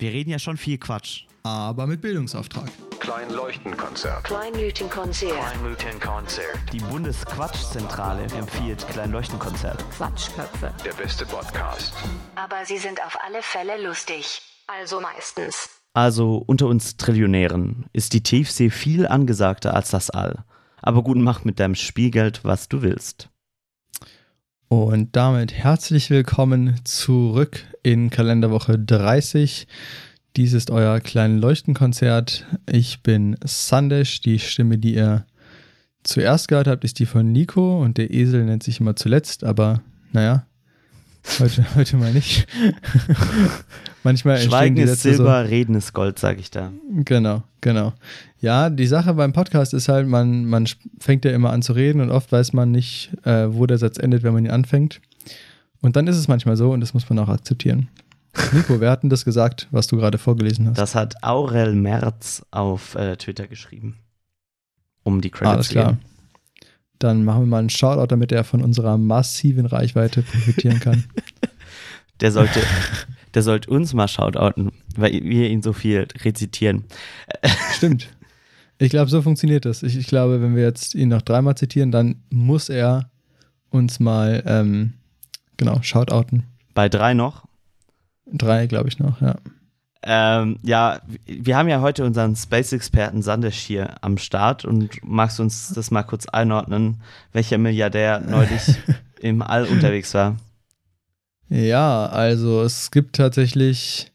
Wir reden ja schon viel Quatsch. aber mit Bildungsauftrag. Kleinleuchtenkonzert. Kleinleuchtenkonzert. Kleinleuchtenkonzert. Die Bundesquatschzentrale empfiehlt Kleinleuchtenkonzert. Quatschköpfe. Der beste Podcast. Aber sie sind auf alle Fälle lustig. Also meistens. Also unter uns Trillionären ist die Tiefsee viel angesagter als das All. Aber gut, mach mit deinem Spielgeld, was du willst. Und damit herzlich willkommen zurück in Kalenderwoche 30. Dies ist euer kleines Leuchtenkonzert. Ich bin Sandesh. Die Stimme, die ihr zuerst gehört habt, ist die von Nico und der Esel nennt sich immer zuletzt, aber naja, heute, heute mal nicht. Manchmal Schweigen ist Sätze so- Silber, Reden ist Gold, sag ich da. Genau, genau. Ja, die Sache beim Podcast ist halt, man, man fängt ja immer an zu reden und oft weiß man nicht, äh, wo der Satz endet, wenn man ihn anfängt. Und dann ist es manchmal so und das muss man auch akzeptieren. Nico, wer hat denn das gesagt, was du gerade vorgelesen hast? Das hat Aurel Merz auf äh, Twitter geschrieben. Um die Credits Alles klar. Dann machen wir mal einen Shoutout, damit er von unserer massiven Reichweite profitieren kann. Der sollte, der sollte uns mal shoutouten, weil wir ihn so viel rezitieren. Stimmt. Ich glaube, so funktioniert das. Ich, ich glaube, wenn wir jetzt ihn noch dreimal zitieren, dann muss er uns mal, ähm, genau, shoutouten. Bei drei noch. Drei, glaube ich, noch, ja. Ähm, ja, wir haben ja heute unseren Space-Experten Sandesh hier am Start und magst du uns das mal kurz einordnen, welcher Milliardär neulich im All unterwegs war? Ja, also es gibt tatsächlich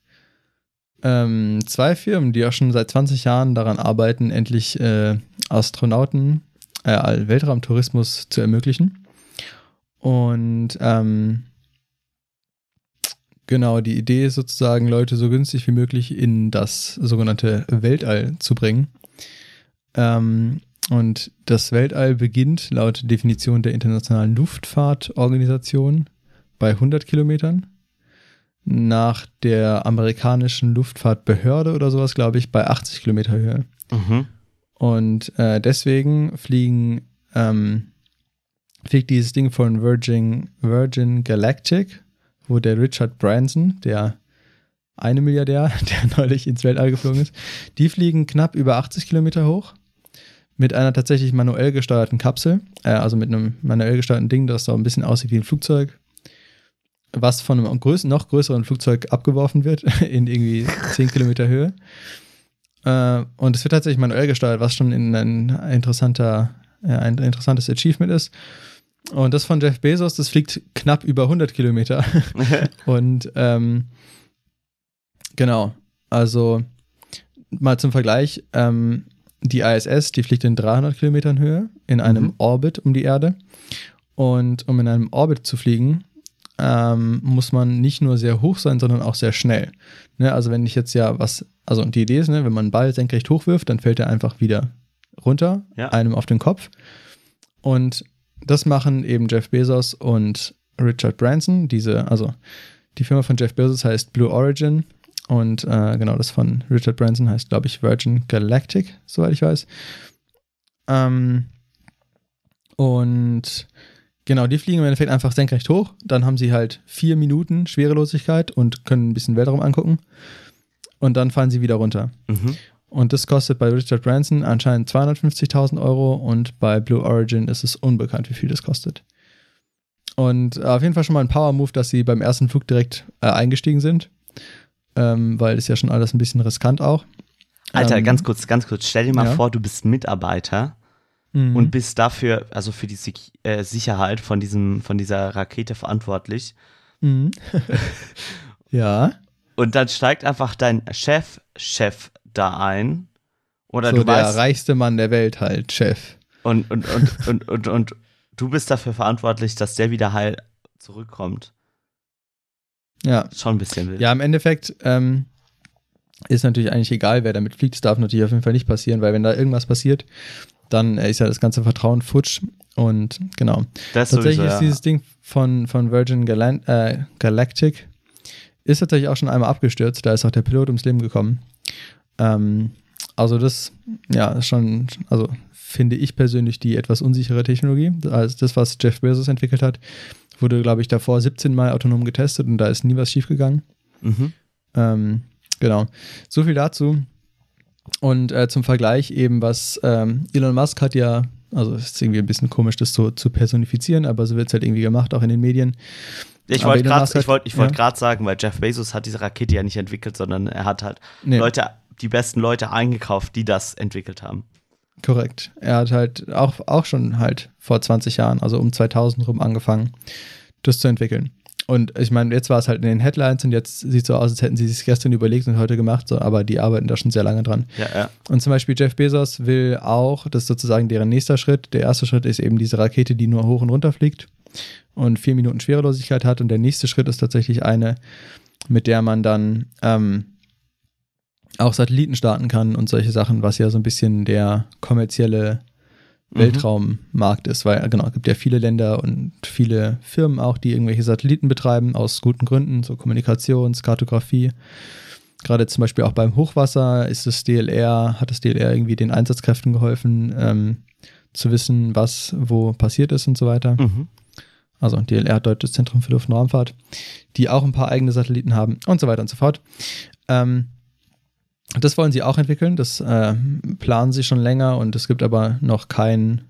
ähm, zwei Firmen, die auch schon seit 20 Jahren daran arbeiten, endlich äh, Astronauten, äh, Weltraumtourismus zu ermöglichen. Und ähm, genau, die Idee ist sozusagen, Leute so günstig wie möglich in das sogenannte Weltall zu bringen. Ähm, und das Weltall beginnt laut Definition der Internationalen Luftfahrtorganisation bei 100 Kilometern. Nach der amerikanischen Luftfahrtbehörde oder sowas, glaube ich, bei 80 Kilometer Höhe. Mhm. Und äh, deswegen fliegen, ähm, fliegt dieses Ding von Virgin, Virgin Galactic, wo der Richard Branson, der eine Milliardär, der neulich ins Weltall geflogen ist, die fliegen knapp über 80 Kilometer hoch mit einer tatsächlich manuell gesteuerten Kapsel, äh, also mit einem manuell gesteuerten Ding, das so ein bisschen aussieht wie ein Flugzeug, was von einem größ noch größeren Flugzeug abgeworfen wird in irgendwie 10 Kilometer Höhe. Äh, und es wird tatsächlich manuell gesteuert, was schon in ein interessanter, ein interessantes Achievement ist. Und das von Jeff Bezos, das fliegt knapp über 100 Kilometer. und ähm, genau, also mal zum Vergleich, ähm, die ISS, die fliegt in 300 Kilometern Höhe in einem Mhm. Orbit um die Erde. Und um in einem Orbit zu fliegen, ähm, muss man nicht nur sehr hoch sein, sondern auch sehr schnell. Ne, also wenn ich jetzt ja was, also die Idee ist, ne, wenn man einen Ball senkrecht hochwirft, dann fällt er einfach wieder runter, Ja. einem auf den Kopf. Und das machen eben Jeff Bezos und Richard Branson, diese, also die Firma von Jeff Bezos heißt Blue Origin und äh, genau das von Richard Branson heißt, glaube ich, Virgin Galactic, soweit ich weiß. Ähm, und genau, die fliegen im Endeffekt einfach senkrecht hoch. Dann haben sie halt vier Minuten Schwerelosigkeit und können ein bisschen Weltraum angucken. Und dann fallen sie wieder runter. Mhm. Und das kostet bei Richard Branson anscheinend 250.000 Euro und bei Blue Origin ist es unbekannt, wie viel das kostet. Und auf jeden Fall schon mal ein Power-Move, dass sie beim ersten Flug direkt äh, eingestiegen sind, ähm, weil ist ja schon alles ein bisschen riskant auch. Alter, Ähm, ganz kurz, ganz kurz. Stell dir mal ja. vor, du bist Mitarbeiter mhm. und bist dafür, also für die Sik- äh, Sicherheit von diesem, von dieser Rakete verantwortlich. Mhm. ja. Und dann steigt einfach dein Chef, Chef da ein. Oder so du der weißt, reichste Mann der Welt halt, Chef. und, und, und, und, und, und du bist dafür verantwortlich, dass der wieder heil zurückkommt. Ja. Schon ein bisschen wild. Ja, im Endeffekt ähm, ist natürlich eigentlich egal, wer damit fliegt. Das darf natürlich auf jeden Fall nicht passieren, weil wenn da irgendwas passiert, dann äh, ist ja das ganze Vertrauen futsch. Und genau. das Tatsächlich sowieso, ist ja. dieses Ding von, von Virgin Galan äh, Galactic ist tatsächlich auch schon einmal abgestürzt. Da ist auch der Pilot ums Leben gekommen. Ähm, also das, ja, schon, also finde ich persönlich die etwas unsichere Technologie. Also das, was Jeff Bezos entwickelt hat, wurde, glaube ich, davor 17 Mal autonom getestet und da ist nie was schiefgegangen. Mhm. Ähm, Genau. So viel dazu. Und äh, zum Vergleich eben, was ähm, Elon Musk hat ja, also es ist irgendwie ein bisschen komisch, das so zu personifizieren, aber so wird es halt irgendwie gemacht, auch in den Medien. Ich wollte gerade ich wollt, ich wollt ja. sagen, weil Jeff Bezos hat diese Rakete ja nicht entwickelt, sondern er hat halt Nee. Leute, die besten Leute eingekauft, die das entwickelt haben. Korrekt. Er hat halt auch, auch schon halt vor 20 Jahren, also um 2000 rum angefangen, das zu entwickeln. Und ich meine, jetzt war es halt in den Headlines und jetzt sieht es so aus, als hätten sie sich gestern überlegt und heute gemacht, so, aber die arbeiten da schon sehr lange dran. Ja, ja. Und zum Beispiel Jeff Bezos will auch, das ist sozusagen deren nächster Schritt. Der erste Schritt ist eben diese Rakete, die nur hoch und runter fliegt und vier Minuten Schwerelosigkeit hat. Und der nächste Schritt ist tatsächlich eine, mit der man dann ähm, auch Satelliten starten kann und solche Sachen, was ja so ein bisschen der kommerzielle Mhm. Weltraummarkt ist, weil genau, es gibt ja viele Länder und viele Firmen auch, die irgendwelche Satelliten betreiben, aus guten Gründen, so Kommunikations-, Kartografie. Gerade zum Beispiel auch beim Hochwasser ist das DLR, hat das DLR irgendwie den Einsatzkräften geholfen, ähm, zu wissen, was wo passiert ist und so weiter. Mhm. Also DLR, Deutsches Zentrum für Luft- und Raumfahrt, die auch ein paar eigene Satelliten haben und so weiter und so fort. Ähm, das wollen sie auch entwickeln, das äh, planen sie schon länger und es gibt aber noch keinen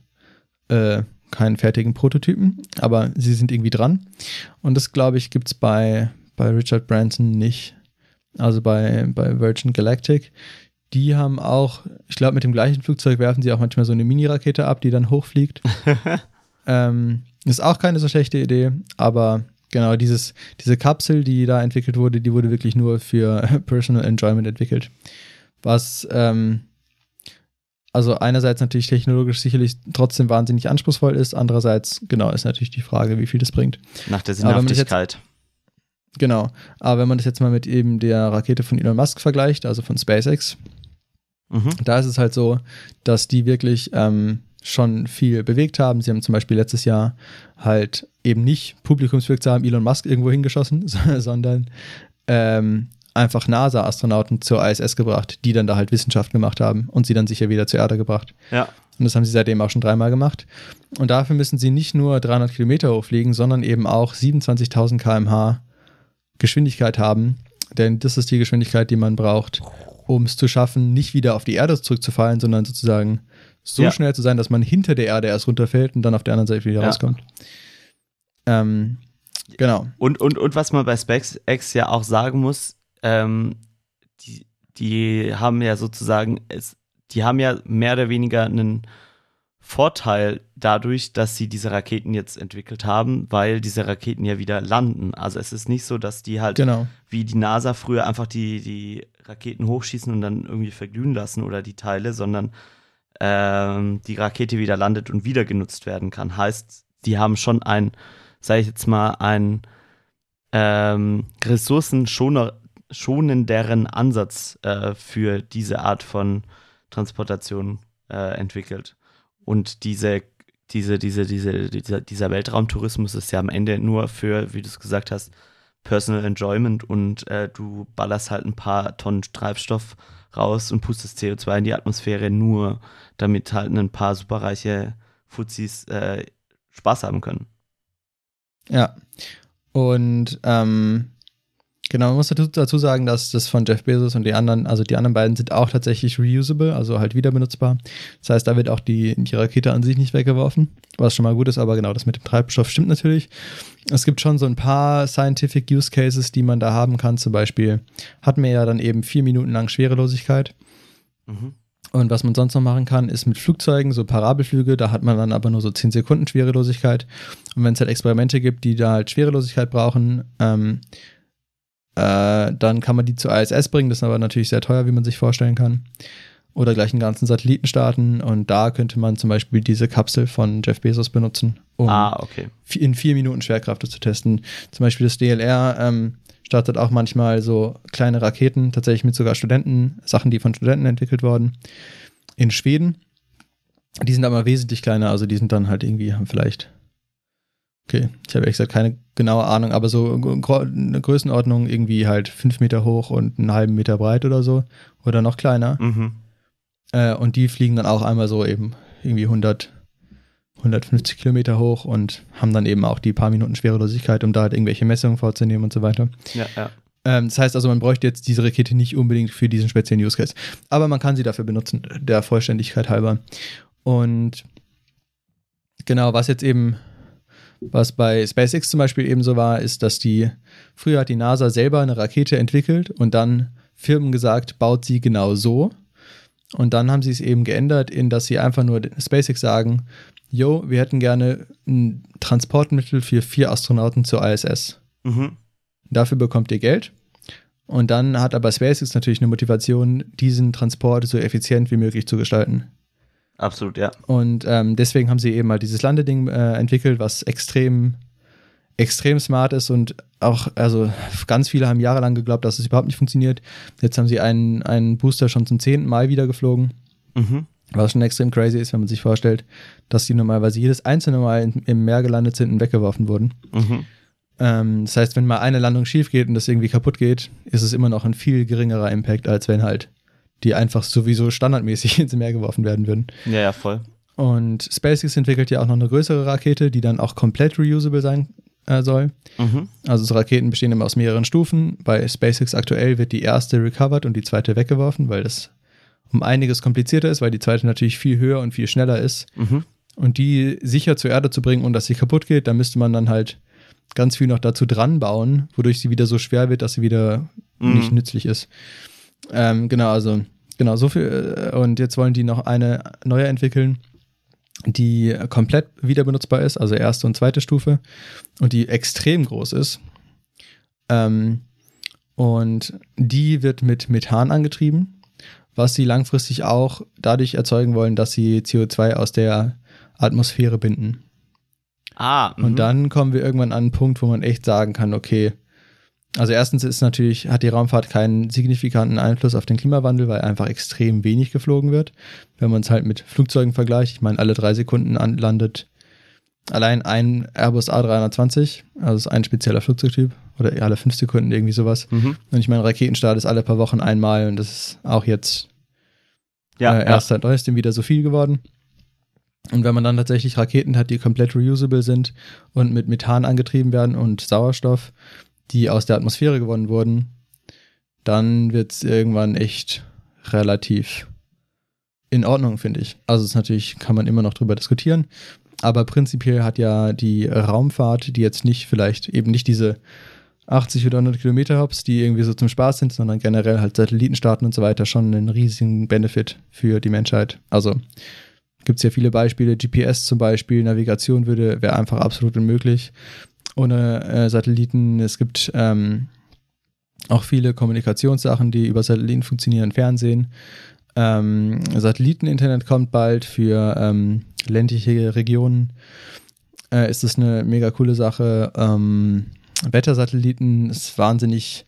äh, keinen fertigen Prototypen, aber sie sind irgendwie dran. Und das, glaube ich, gibt es bei, bei Richard Branson nicht. Also bei, bei Virgin Galactic. Die haben auch, ich glaube, mit dem gleichen Flugzeug werfen sie auch manchmal so eine Mini-Rakete ab, die dann hochfliegt. ähm, ist auch keine so schlechte Idee, aber genau, dieses, diese Kapsel, die da entwickelt wurde, die wurde wirklich nur für Personal Enjoyment entwickelt. Was, ähm, also einerseits natürlich technologisch sicherlich trotzdem wahnsinnig anspruchsvoll ist, andererseits, genau, ist natürlich die Frage, wie viel das bringt. Nach der jetzt- Sinnhaftigkeit. Genau, aber wenn man das jetzt mal mit eben der Rakete von Elon Musk vergleicht, also von SpaceX, Mhm. da ist es halt so, dass die wirklich ähm, schon viel bewegt haben. Sie haben zum Beispiel letztes Jahr halt eben nicht publikumswirksam Elon Musk irgendwo hingeschossen, sondern ähm, einfach NASA-Astronauten zur ISS gebracht, die dann da halt Wissenschaft gemacht haben und sie dann sicher wieder zur Erde gebracht. Ja. Und das haben sie seitdem auch schon dreimal gemacht. Und dafür müssen sie nicht nur 300 Kilometer hochfliegen, sondern eben auch 27.000 km/h Geschwindigkeit haben. Denn das ist die Geschwindigkeit, die man braucht, um es zu schaffen, nicht wieder auf die Erde zurückzufallen, sondern sozusagen so Ja. schnell zu sein, dass man hinter der Erde erst runterfällt und dann auf der anderen Seite wieder Ja. rauskommt. Ähm, genau. Und, und, und was man bei SpaceX ja auch sagen muss, ähm, die, die haben ja sozusagen, es, die haben ja mehr oder weniger einen Vorteil dadurch, dass sie diese Raketen jetzt entwickelt haben, weil diese Raketen ja wieder landen. Also es ist nicht so, dass die halt Genau. wie die NASA früher einfach die, die Raketen hochschießen und dann irgendwie verglühen lassen oder die Teile, sondern ähm, die Rakete wieder landet und wieder genutzt werden kann. Heißt, die haben schon ein, sage ich jetzt mal, ein ähm, ressourcenschonenderen Ansatz äh, für diese Art von Transportation äh, entwickelt. Und diese, diese, diese, diese, dieser, dieser Weltraumtourismus ist ja am Ende nur für, wie du es gesagt hast, Personal Enjoyment und äh, du ballerst halt ein paar Tonnen Treibstoff raus und pustest CO2 in die Atmosphäre nur, damit halt ein paar superreiche Fuzis äh, Spaß haben können. Ja. Und ähm, genau, man muss dazu, sagen, dass das von Jeff Bezos und die anderen, also die anderen beiden sind auch tatsächlich reusable, also halt wieder benutzbar. Das heißt, da wird auch die, die Rakete an sich nicht weggeworfen, was schon mal gut ist, aber genau, das mit dem Treibstoff stimmt natürlich. Es gibt schon so ein paar Scientific Use Cases, die man da haben kann. Zum Beispiel hatten wir ja dann eben vier Minuten lang Schwerelosigkeit. Mhm. Und was man sonst noch machen kann, ist mit Flugzeugen, so Parabelflüge, da hat man dann aber nur so 10 Sekunden Schwerelosigkeit. Und wenn es halt Experimente gibt, die da halt Schwerelosigkeit brauchen, ähm, äh, dann kann man die zur ISS bringen. Das ist aber natürlich sehr teuer, wie man sich vorstellen kann. Oder gleich einen ganzen Satelliten starten. Und da könnte man zum Beispiel diese Kapsel von Jeff Bezos benutzen, um Ah, okay. in vier Minuten Schwerkraft zu testen. Zum Beispiel das DLR ähm, startet auch manchmal so kleine Raketen, tatsächlich mit sogar Studenten, Sachen, die von Studenten entwickelt wurden, in Schweden. Die sind aber wesentlich kleiner, also die sind dann halt irgendwie, haben vielleicht, okay, ich habe ehrlich gesagt keine genaue Ahnung, aber so eine Größenordnung irgendwie halt fünf Meter hoch und einen halben Meter breit oder so. Oder noch kleiner. Mhm. Äh, und die fliegen dann auch einmal so eben irgendwie 100, 150 Kilometer hoch und haben dann eben auch die paar Minuten Schwerelosigkeit, um da halt irgendwelche Messungen vorzunehmen und so weiter. Ja, ja. Ähm, das heißt also, man bräuchte jetzt diese Rakete nicht unbedingt für diesen speziellen Use Case. Aber man kann sie dafür benutzen, der Vollständigkeit halber. Und genau, was jetzt eben, was bei SpaceX zum Beispiel eben so war, ist, dass die, früher hat die NASA selber eine Rakete entwickelt und dann Firmen gesagt, baut sie genau so. Und dann haben sie es eben geändert, in dass sie einfach nur SpaceX sagen, yo, wir hätten gerne ein Transportmittel für vier Astronauten zur ISS. Mhm. Dafür bekommt ihr Geld. Und dann hat aber SpaceX natürlich eine Motivation, diesen Transport so effizient wie möglich zu gestalten. Absolut, ja. Und ähm, deswegen haben sie eben mal dieses Landeding äh, entwickelt, was extrem, extrem smart ist und auch, also ganz viele haben jahrelang geglaubt, dass es überhaupt nicht funktioniert. Jetzt haben sie einen, einen Booster schon zum zehnten Mal wieder geflogen, Mhm. Was schon extrem crazy ist, wenn man sich vorstellt, dass die normalerweise jedes einzelne Mal in, im Meer gelandet sind und weggeworfen wurden. Mhm. Ähm, das heißt, wenn mal eine Landung schief geht und das irgendwie kaputt geht, ist es immer noch ein viel geringerer Impact, als wenn halt die einfach sowieso standardmäßig ins Meer geworfen werden würden. Ja, ja, voll. Und SpaceX entwickelt ja auch noch eine größere Rakete, die dann auch komplett reusable sein äh, soll. Mhm. Also so Raketen bestehen immer aus mehreren Stufen. Bei SpaceX aktuell wird die erste recovered und die zweite weggeworfen, weil das um einiges komplizierter ist, weil die zweite natürlich viel höher und viel schneller ist. Mhm. Und die sicher zur Erde zu bringen und dass sie kaputt geht, da müsste man dann halt ganz viel noch dazu dran bauen, wodurch sie wieder so schwer wird, dass sie wieder Mhm. nicht nützlich ist. Ähm, genau, also genau so viel. äh, Und jetzt wollen die noch eine neue entwickeln, die komplett wieder benutzbar ist, also erste und zweite Stufe und die extrem groß ist. Ähm, und die wird mit Methan angetrieben, was sie langfristig auch dadurch erzeugen wollen, dass sie CO2 aus der Atmosphäre binden. Ah, mhm. Und dann kommen wir irgendwann an einen Punkt, wo man echt sagen kann, okay, also erstens ist natürlich, hat die Raumfahrt keinen signifikanten Einfluss auf den Klimawandel, weil einfach extrem wenig geflogen wird. Wenn man es halt mit Flugzeugen vergleicht, ich meine, alle drei Sekunden an, landet allein ein Airbus A320, also ein spezieller Flugzeugtyp, oder alle fünf Sekunden irgendwie sowas. Mhm. Und ich meine, Raketenstart ist alle paar Wochen einmal und das ist auch jetzt Ja, äh, erst seit neuestem wieder so viel geworden. Und wenn man dann tatsächlich Raketen hat, die komplett reusable sind und mit Methan angetrieben werden und Sauerstoff, die aus der Atmosphäre gewonnen wurden, dann wird es irgendwann echt relativ in Ordnung, finde ich. Also es ist natürlich, kann man immer noch drüber diskutieren, aber prinzipiell hat ja die Raumfahrt, die jetzt nicht vielleicht eben nicht diese 80 oder 100 Kilometer Hops, die irgendwie so zum Spaß sind, sondern generell halt Satellitenstarten und so weiter schon einen riesigen Benefit für die Menschheit. Also gibt es ja viele Beispiele, GPS zum Beispiel, Navigation würde, wäre einfach absolut unmöglich ohne äh, Satelliten. Es gibt ähm, auch viele Kommunikationssachen, die über Satelliten funktionieren, Fernsehen. Ähm, Satelliteninternet kommt bald für ähm, ländliche Regionen. Äh, ist das eine mega coole Sache. Ähm, Wettersatelliten ist wahnsinnig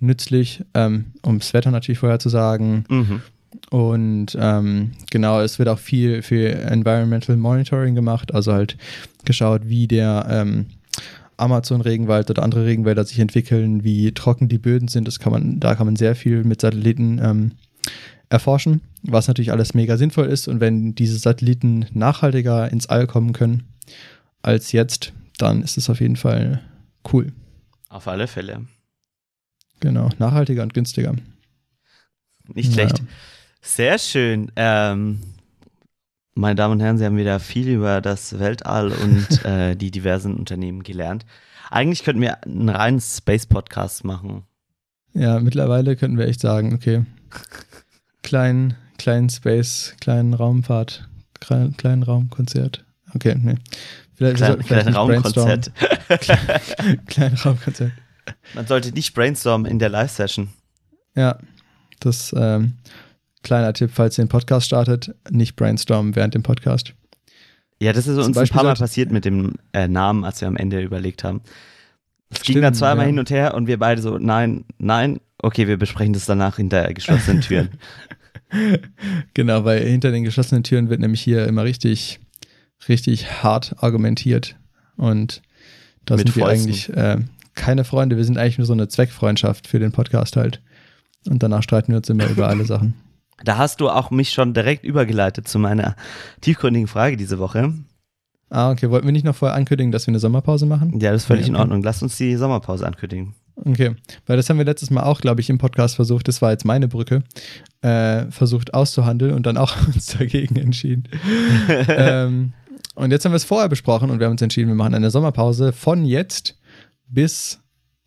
nützlich, ähm, um das Wetter natürlich vorher zu sagen. Mhm. Und ähm, genau, es wird auch viel für Environmental Monitoring gemacht, also halt geschaut, wie der ähm, Amazon-Regenwald oder andere Regenwälder sich entwickeln, wie trocken die Böden sind. Das kann man, da kann man sehr viel mit Satelliten ähm, erforschen, was natürlich alles mega sinnvoll ist. Und wenn diese Satelliten nachhaltiger ins All kommen können als jetzt, dann ist es auf jeden Fall cool. Auf alle Fälle. Genau, nachhaltiger und günstiger. Nicht schlecht. Sehr schön. Ähm, meine Damen und Herren, Sie haben wieder viel über das Weltall und äh, die diversen Unternehmen gelernt. Eigentlich könnten wir einen reinen Space-Podcast machen. Ja, mittlerweile könnten wir echt sagen, okay, klein, klein Space, kleinen Raumfahrt, klein, kleinen Raumkonzert. Okay, nee. Vielleicht, Klein, vielleicht klein nicht Raumkonzert. Klein Raumkonzert. Man sollte nicht brainstormen in der Live-Session. Ja, das ähm, kleiner Tipp, falls ihr den Podcast startet, nicht brainstormen während dem Podcast. Ja, das ist uns ein Beispiel paar Mal passiert mit dem äh, Namen, als wir am Ende überlegt haben. Es ging dann zweimal ja. hin und her und wir beide so, nein, nein, okay, wir besprechen das danach hinter geschlossenen Türen. Genau, weil hinter den geschlossenen Türen wird nämlich hier immer richtig, richtig hart argumentiert. Und da sind wir Fäusten. eigentlich äh, keine Freunde. Wir sind eigentlich nur so eine Zweckfreundschaft für den Podcast halt. Und danach streiten wir uns immer über alle Sachen. Da hast du auch mich schon direkt übergeleitet zu meiner tiefgründigen Frage diese Woche. Ah, okay. Wollten wir nicht noch vorher ankündigen, dass wir eine Sommerpause machen? Ja, das ist völlig Ja, in okay. Ordnung. Lass uns die Sommerpause ankündigen. Okay, weil das haben wir letztes Mal auch, glaube ich, im Podcast versucht, das war jetzt meine Brücke, äh, versucht auszuhandeln und dann auch uns dagegen entschieden. ähm, und jetzt haben wir es vorher besprochen und wir haben uns entschieden, wir machen eine Sommerpause von jetzt bis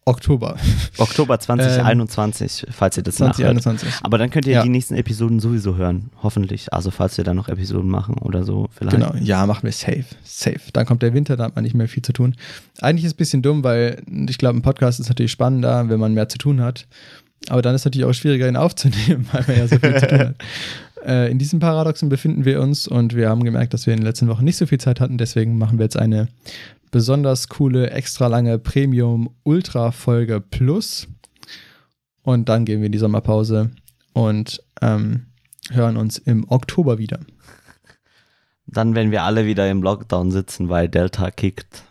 Oktober. Oktober 2021, falls ihr das nachhört. 2021. Aber dann könnt ihr Ja. die nächsten Episoden sowieso hören, hoffentlich. Also falls wir dann noch Episoden machen oder so vielleicht. Genau, ja, machen wir safe, safe. Dann kommt der Winter, da hat man nicht mehr viel zu tun. Eigentlich ist es ein bisschen dumm, weil ich glaube, ein Podcast ist natürlich spannender, wenn man mehr zu tun hat. Aber dann ist es natürlich auch schwieriger, ihn aufzunehmen, weil man ja so viel zu tun hat. Äh, in diesem Paradoxen befinden wir uns und wir haben gemerkt, dass wir in den letzten Wochen nicht so viel Zeit hatten. Deswegen machen wir jetzt eine besonders coole, extra lange Premium-Ultra-Folge Plus. Und dann gehen wir in die Sommerpause und ähm, hören uns im Oktober wieder. Dann, wenn wir alle wieder im Lockdown sitzen, weil Delta kickt.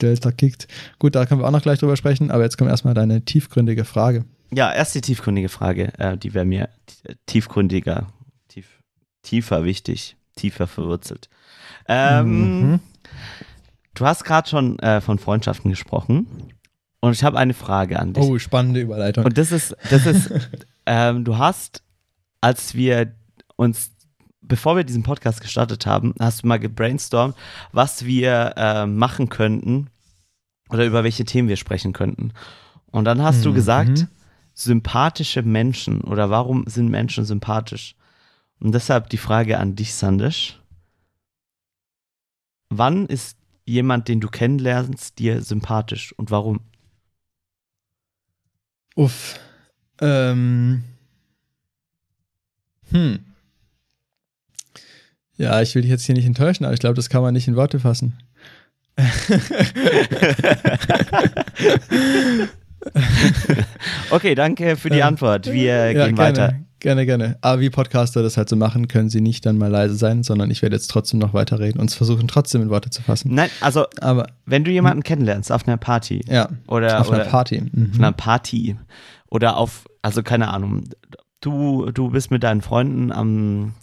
Delta kickt. Gut, da können wir auch noch gleich drüber sprechen, aber jetzt kommt erstmal deine tiefgründige Frage. Ja, erst die tiefgründige Frage. Äh, die wäre mir t- tiefgründiger, tief, tiefer wichtig, tiefer verwurzelt. Ähm, Mhm. Du hast gerade schon äh, von Freundschaften gesprochen und ich habe eine Frage an dich. Oh, spannende Überleitung. Und das ist, das ist, ähm, du hast, als wir uns, bevor wir diesen Podcast gestartet haben, hast du mal gebrainstormt, was wir äh, machen könnten oder über welche Themen wir sprechen könnten. Und dann hast du Mhm. gesagt, sympathische Menschen oder warum sind Menschen sympathisch? Und deshalb die Frage an dich, Sandisch. Wann ist jemand, den du kennenlernst, dir sympathisch und warum? Uff. Ähm. Hm. Ja, ich will dich jetzt hier nicht enttäuschen, aber ich glaube, das kann man nicht in Worte fassen. Okay, danke für die Ähm, Antwort. Wir ja, gehen gerne, weiter. Gerne, gerne. Aber wie Podcaster das halt so machen, können sie nicht dann mal leise sein, sondern ich werde jetzt trotzdem noch weiterreden und versuchen trotzdem in Worte zu fassen. Nein, also Aber wenn du jemanden kennenlernst auf einer Party ja, oder, auf oder einer Party. Mhm. auf einer Party oder auf, also keine Ahnung, du, du bist mit deinen Freunden am,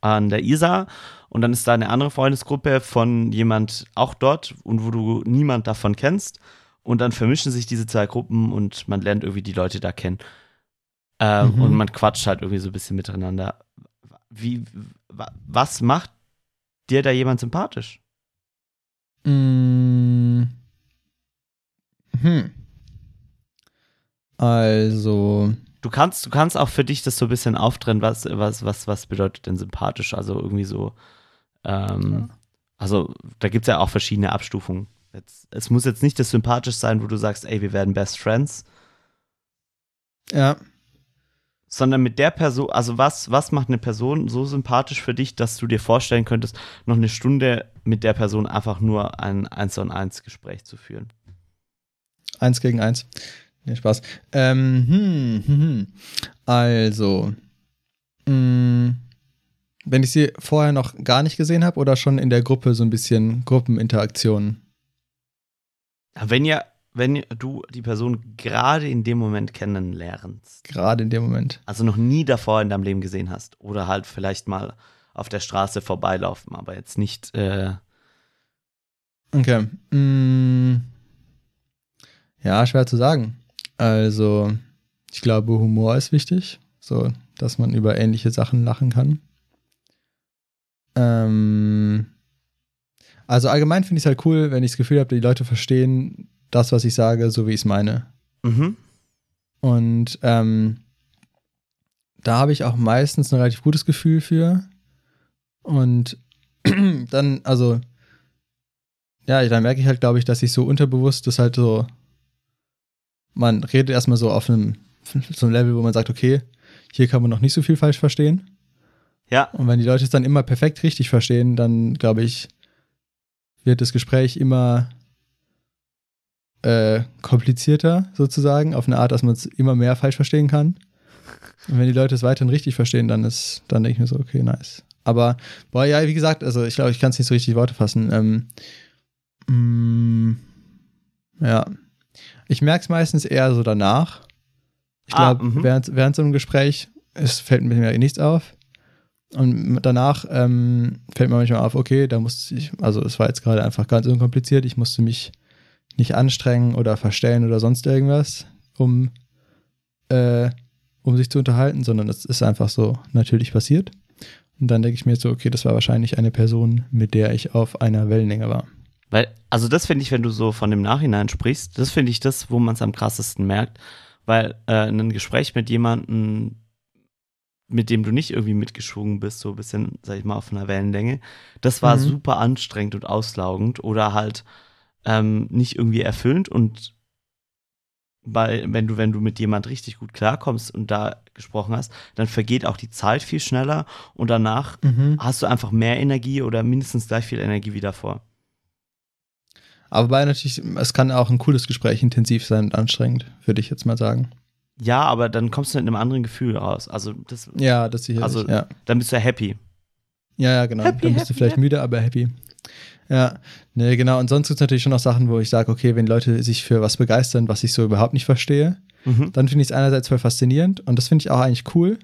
an der Isar und dann ist da eine andere Freundesgruppe von jemand auch dort und wo du niemand davon kennst und dann vermischen sich diese zwei Gruppen und man lernt irgendwie die Leute da kennen. Ähm, Mhm. Und man quatscht halt irgendwie so ein bisschen miteinander. Wie, wa- was macht dir da jemand sympathisch? Mm. Hm. Also, Du kannst, du kannst auch für dich das so ein bisschen auftrennen, was, was, was, was bedeutet denn sympathisch? Also irgendwie so, ähm, also da gibt es ja auch verschiedene Abstufungen. Jetzt, es muss jetzt nicht das sympathisch sein, wo du sagst, ey, wir werden Best Friends, ja. Sondern mit der Person, also was, was macht eine Person so sympathisch für dich, dass du dir vorstellen könntest, noch eine Stunde mit der Person einfach nur ein Eins on eins Gespräch zu führen? Eins gegen eins. Nee, Spaß. Ähm, hm, hm, hm. Also, mh, wenn ich sie vorher noch gar nicht gesehen habe oder schon in der Gruppe so ein bisschen Gruppeninteraktion. Wenn ihr, wenn du die Person gerade in dem Moment kennenlernst, Gerade in dem Moment. also noch nie davor in deinem Leben gesehen hast oder halt vielleicht mal auf der Straße vorbeilaufen, aber jetzt nicht, äh, Okay. Mm, ja, schwer zu sagen. Also, ich glaube, Humor ist wichtig, so dass man über ähnliche Sachen lachen kann. Ähm, also allgemein finde ich es halt cool, wenn ich das Gefühl habe, die Leute verstehen das, was ich sage, so wie ich es meine. mhm. Und ähm, da habe ich auch meistens ein relativ gutes Gefühl für. Und dann, also, ja, dann merke ich halt, glaube ich, dass ich so unterbewusst das halt so, man redet erstmal so auf einem, so einem Level, wo man sagt, okay, hier kann man noch nicht so viel falsch verstehen. ja, Und wenn die Leute es dann immer perfekt richtig verstehen, dann glaube ich, wird das Gespräch immer äh, komplizierter sozusagen, auf eine Art, dass man es immer mehr falsch verstehen kann. Und wenn die Leute es weiterhin richtig verstehen, dann ist, dann denke ich mir so, okay, nice. Aber, boah, ja, wie gesagt, also ich glaube, ich kann es nicht so richtig Worte fassen. Ähm, mm, ja. Ich merke es meistens eher so danach. Ich Ah, glaube, mhm. während, während so einem Gespräch, es fällt mir nichts auf. Und danach ähm, fällt mir manchmal auf, okay, da musste ich, also es war jetzt gerade einfach ganz unkompliziert, ich musste mich nicht anstrengen oder verstellen oder sonst irgendwas. um, äh, um sich zu unterhalten, sondern es ist einfach so natürlich passiert. Und dann denke ich mir so, okay, das war wahrscheinlich eine Person, mit der ich auf einer Wellenlänge war. Weil, also das finde ich, wenn du so von dem Nachhinein sprichst, das finde ich das, wo man es am krassesten merkt, weil äh, ein Gespräch mit jemandem, mit dem du nicht irgendwie mitgeschwungen bist, so ein bisschen, sag ich mal, auf einer Wellenlänge, das war Mhm. super anstrengend und auslaugend oder halt ähm, nicht irgendwie erfüllend und weil, wenn du, wenn du mit jemand richtig gut klarkommst und da gesprochen hast, dann vergeht auch die Zeit viel schneller und danach hast du einfach mehr Energie oder mindestens gleich viel Energie wie davor. Aber wobei natürlich, es kann auch ein cooles Gespräch intensiv sein und anstrengend, würde ich jetzt mal sagen. Ja, aber dann kommst du mit einem anderen Gefühl raus. Also das, Ja, das sicherlich. Also- ja. dann bist du happy. Ja, ja, genau. Happy, Dann bist du happy, vielleicht happy. müde, aber happy. Ja, nee, genau. Und sonst gibt es natürlich schon noch Sachen, wo ich sage, okay, wenn Leute sich für was begeistern, was ich so überhaupt nicht verstehe, Mhm. dann finde ich es einerseits voll faszinierend und das finde ich auch eigentlich cool.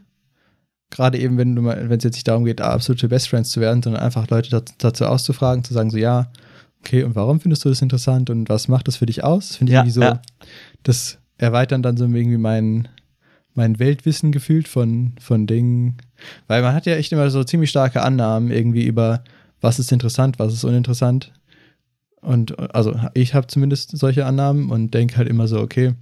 Gerade eben, wenn du mal, wenn es jetzt nicht darum geht, absolute Best Friends zu werden, sondern einfach Leute dazu, dazu auszufragen, zu sagen, so ja, okay, und warum findest du das interessant und was macht das für dich aus? Das finde ich Ja, irgendwie so, ja. das erweitern dann so irgendwie mein, mein Weltwissen gefühlt von, von Dingen. Weil man hat ja echt immer so ziemlich starke Annahmen irgendwie über, was ist interessant, was ist uninteressant. Und also ich habe zumindest solche Annahmen und denke halt immer so, okay,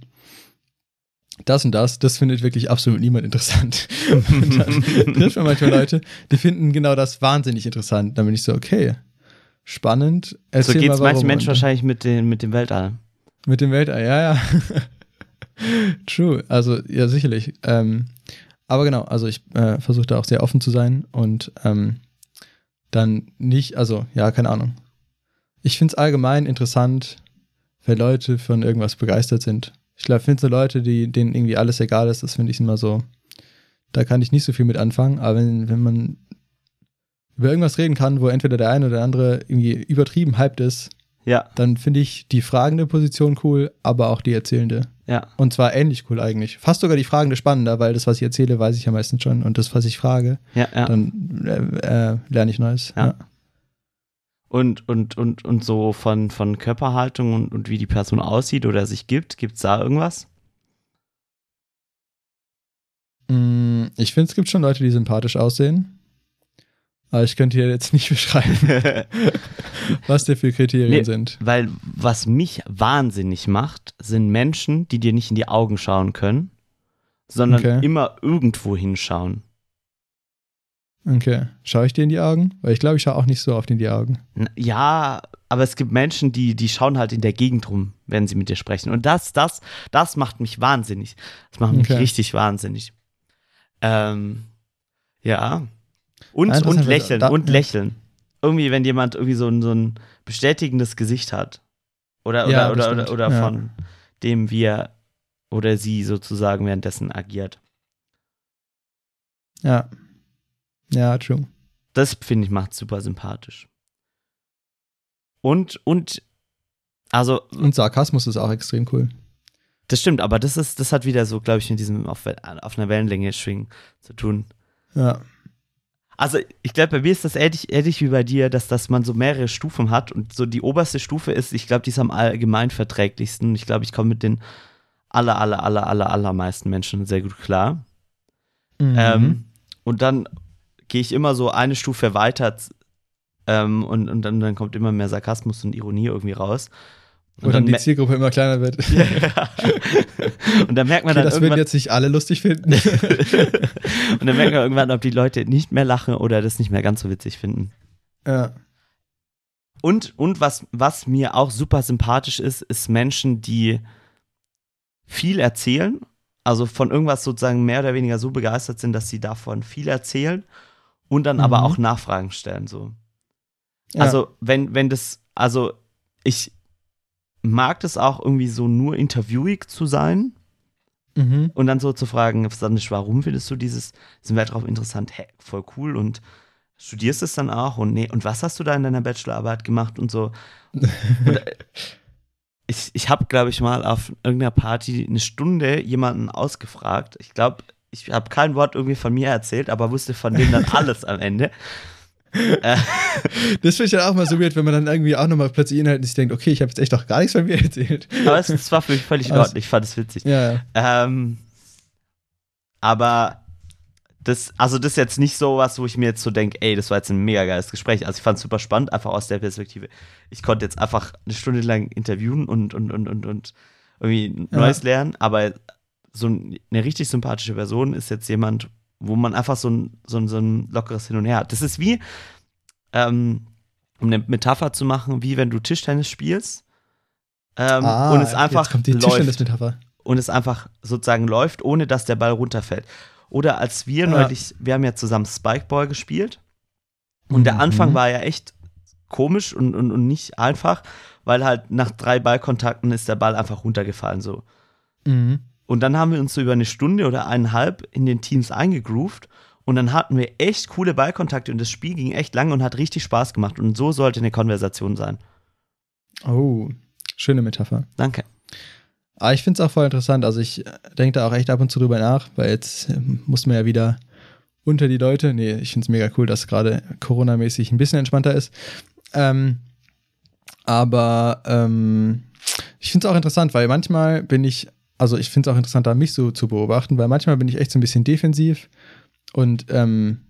das und das, das findet wirklich absolut niemand interessant. und dann trifft man manchmal Leute, die finden genau das wahnsinnig interessant. Dann bin ich so, okay, spannend. So Erzähl geht mal, es manchen Menschen wahrscheinlich mit, den, mit dem Weltall. mit dem Weltall, ja, ja. True, also ja, sicherlich. Ähm, aber genau, also ich äh, versuche da auch sehr offen zu sein und ähm, dann nicht, also ja, keine Ahnung. Ich finde es allgemein interessant, wenn Leute von irgendwas begeistert sind. Ich glaube, finde so Leute, die, denen irgendwie alles egal ist, das finde ich immer so, da kann ich nicht so viel mit anfangen, aber wenn, wenn man über irgendwas reden kann, wo entweder der eine oder der andere irgendwie übertrieben hyped ist, Ja, dann finde ich die fragende Position cool, aber auch die erzählende. Ja. Und zwar ähnlich cool eigentlich. Fast sogar die fragende spannender, weil das, was ich erzähle, weiß ich ja meistens schon. Und das, was ich frage, Ja, ja. dann äh, äh, lerne ich Neues. Ja. Ja. Und, und, und, und so von, von Körperhaltung und, und wie die Person aussieht oder sich gibt, gibt es da irgendwas? Mm, Ich finde, es gibt schon Leute, die sympathisch aussehen. Aber ich könnte dir jetzt nicht beschreiben, was da für Kriterien Nee. sind. Weil was mich wahnsinnig macht, sind Menschen, die dir nicht in die Augen schauen können, sondern Okay. immer irgendwo hinschauen. Okay. Schaue ich dir in die Augen? Weil ich glaube, ich schaue auch nicht so oft in die Augen. Ja, aber es gibt Menschen, die, die schauen halt in der Gegend rum, wenn sie mit dir sprechen. Und das, das, das macht mich wahnsinnig. Das macht mich Okay. richtig wahnsinnig. Ähm, ja. Und, und lächeln, da- und lächeln. Irgendwie, wenn jemand irgendwie so ein, so ein bestätigendes Gesicht hat. Oder, oder, Ja, oder, oder, oder Ja. von dem, wie er oder sie sozusagen währenddessen agiert. Ja. Ja, true. Das finde ich macht super sympathisch. Und, und, also Und Sarkasmus ist auch extrem cool. Das stimmt, aber das ist, das hat wieder so, glaube ich, mit diesem auf, auf einer Wellenlänge schwingen zu tun. Ja. Also, ich glaube, bei mir ist das ähnlich, ähnlich wie bei dir, dass, dass man so mehrere Stufen hat und so die oberste Stufe ist, ich glaube, die ist am allgemein verträglichsten. Ich glaube, ich komme mit den aller, aller, aller, aller, allermeisten Menschen sehr gut klar. Mhm. Ähm, und dann gehe ich immer so eine Stufe weiter ähm, und, und dann, dann kommt immer mehr Sarkasmus und Ironie irgendwie raus. Wo dann die me- Zielgruppe immer kleiner wird. und dann merkt man Okay, dann das würden jetzt nicht alle lustig finden. und dann merkt man irgendwann, ob die Leute nicht mehr lachen oder das nicht mehr ganz so witzig finden. ja. Und, und was, was mir auch super sympathisch ist, ist Menschen, die viel erzählen, also von irgendwas sozusagen mehr oder weniger so begeistert sind, dass sie davon viel erzählen und dann aber Mhm. auch Nachfragen stellen. So. Ja. Also, wenn, wenn das, also ich mag das auch irgendwie so nur interviewig zu sein Mhm. und dann so zu fragen, warum findest du dieses, diesen Weltraum interessant? Hä, voll cool und studierst es dann auch und nee, und was hast du da in deiner Bachelorarbeit gemacht und so? Und, äh, ich ich habe, glaube ich, mal auf irgendeiner Party eine Stunde jemanden ausgefragt. Ich glaube, ich habe kein Wort irgendwie von mir erzählt, aber wusste von dem dann alles am Ende. Das finde ich dann auch mal so weird, wenn man dann irgendwie auch nochmal plötzlich inhaltlich sich denkt, okay, ich habe jetzt echt doch gar nichts von mir erzählt. aber es, es war für mich völlig in Ordnung. Ich fand es witzig. Ja, ja. Ähm, aber das, also das ist jetzt nicht so was, wo ich mir jetzt so denke, ey, das war jetzt ein mega geiles Gespräch. Also ich fand es super spannend, einfach aus der Perspektive. Ich konnte jetzt einfach eine Stunde lang interviewen und, und, und, und, und irgendwie Ja. Neues lernen, aber so ein- eine richtig sympathische Person ist jetzt jemand, wo man einfach so ein, so ein, so ein lockeres Hin und Her hat. Das ist wie, ähm, um eine Metapher zu machen, wie wenn du Tischtennis spielst ähm, Ah, und es einfach kommt die läuft und es einfach sozusagen läuft, ohne dass der Ball runterfällt. Oder als wir Ja. neulich, wir haben ja zusammen Spikeball gespielt und der Mhm. Anfang war ja echt komisch und, und, und nicht einfach, weil halt nach drei Ballkontakten ist der Ball einfach runtergefallen so. Mhm. Und dann haben wir uns so über eine Stunde oder eineinhalb in den Teams eingegroovt und dann hatten wir echt coole Ballkontakte und das Spiel ging echt lang und hat richtig Spaß gemacht und so sollte eine Konversation sein. Oh, schöne Metapher. Danke. Aber ich finde es auch voll interessant. Also ich denke da auch echt ab und zu drüber nach, weil jetzt ähm, muss man ja wieder unter die Leute. Nee, ich finde es mega cool, dass gerade Corona-mäßig ein bisschen entspannter ist. Ähm, aber ähm, ich finde es auch interessant, weil manchmal bin ich, also ich finde es auch interessant, da mich so zu beobachten, weil manchmal bin ich echt so ein bisschen defensiv und ähm,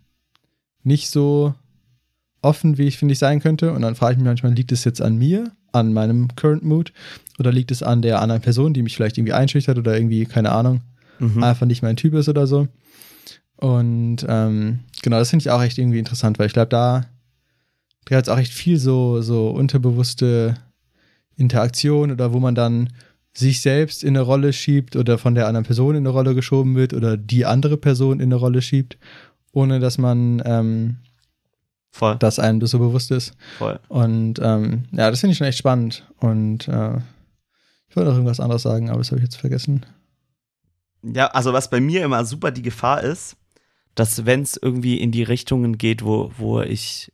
nicht so offen, wie ich finde ich sein könnte. Und dann frage ich mich manchmal, liegt es jetzt an mir, an meinem Current Mood, oder liegt es an der anderen Person, die mich vielleicht irgendwie einschüchtert oder irgendwie, keine Ahnung, Mhm. einfach nicht mein Typ ist oder so. Und ähm, genau, das finde ich auch echt irgendwie interessant, weil ich glaube, da hat es auch echt viel so, so unterbewusste Interaktion oder wo man dann sich selbst in eine Rolle schiebt oder von der anderen Person in eine Rolle geschoben wird oder die andere Person in eine Rolle schiebt, ohne dass man ähm, Voll, dass einem das so bewusst ist. voll. Und ähm, ja, das finde ich schon echt spannend. Und äh, ich wollte noch irgendwas anderes sagen, aber das habe ich jetzt vergessen. Ja, also was bei mir immer super die Gefahr ist, dass wenn es irgendwie in die Richtungen geht, wo, wo ich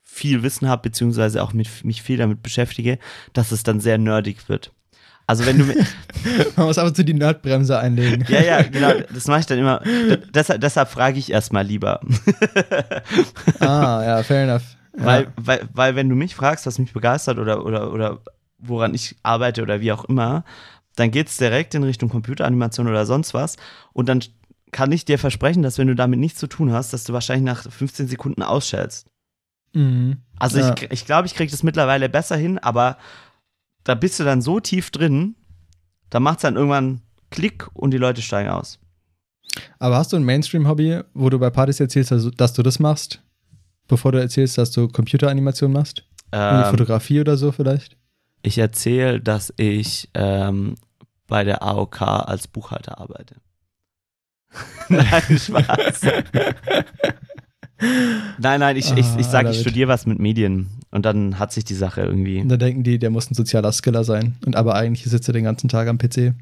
viel Wissen habe, beziehungsweise auch mit, mich viel damit beschäftige, dass es dann sehr nerdig wird. Also wenn du Man muss aber zu die Nerdbremse einlegen. ja, ja, genau, das mache ich dann immer, deshalb, deshalb frage ich erstmal lieber. ah, ja, fair enough. Ja. Weil, weil, weil wenn du mich fragst, was mich begeistert oder, oder, oder woran ich arbeite oder wie auch immer, dann geht es direkt in Richtung Computeranimation oder sonst was. Und dann kann ich dir versprechen, dass wenn du damit nichts zu tun hast, dass du wahrscheinlich nach 15 Sekunden ausschältst. Mhm. Also Ja. ich ich, ich glaube, ich kriege das mittlerweile besser hin, aber da bist du dann so tief drin, da macht es dann irgendwann Klick und die Leute steigen aus. Aber hast du ein Mainstream-Hobby, wo du bei Partys erzählst, dass, dass du das machst, bevor du erzählst, dass du Computeranimation machst? Ähm, Fotografie oder so vielleicht? ich erzähle, dass ich ähm, bei der AOK als Buchhalter arbeite. Nein, Spaß. Nein, nein, ich, ich, ich Ah, sage, ich studiere was mit Medien und dann hat sich die Sache irgendwie. Und da denken die, der muss ein sozialer Skiller sein. Und aber eigentlich sitzt er den ganzen Tag am PC.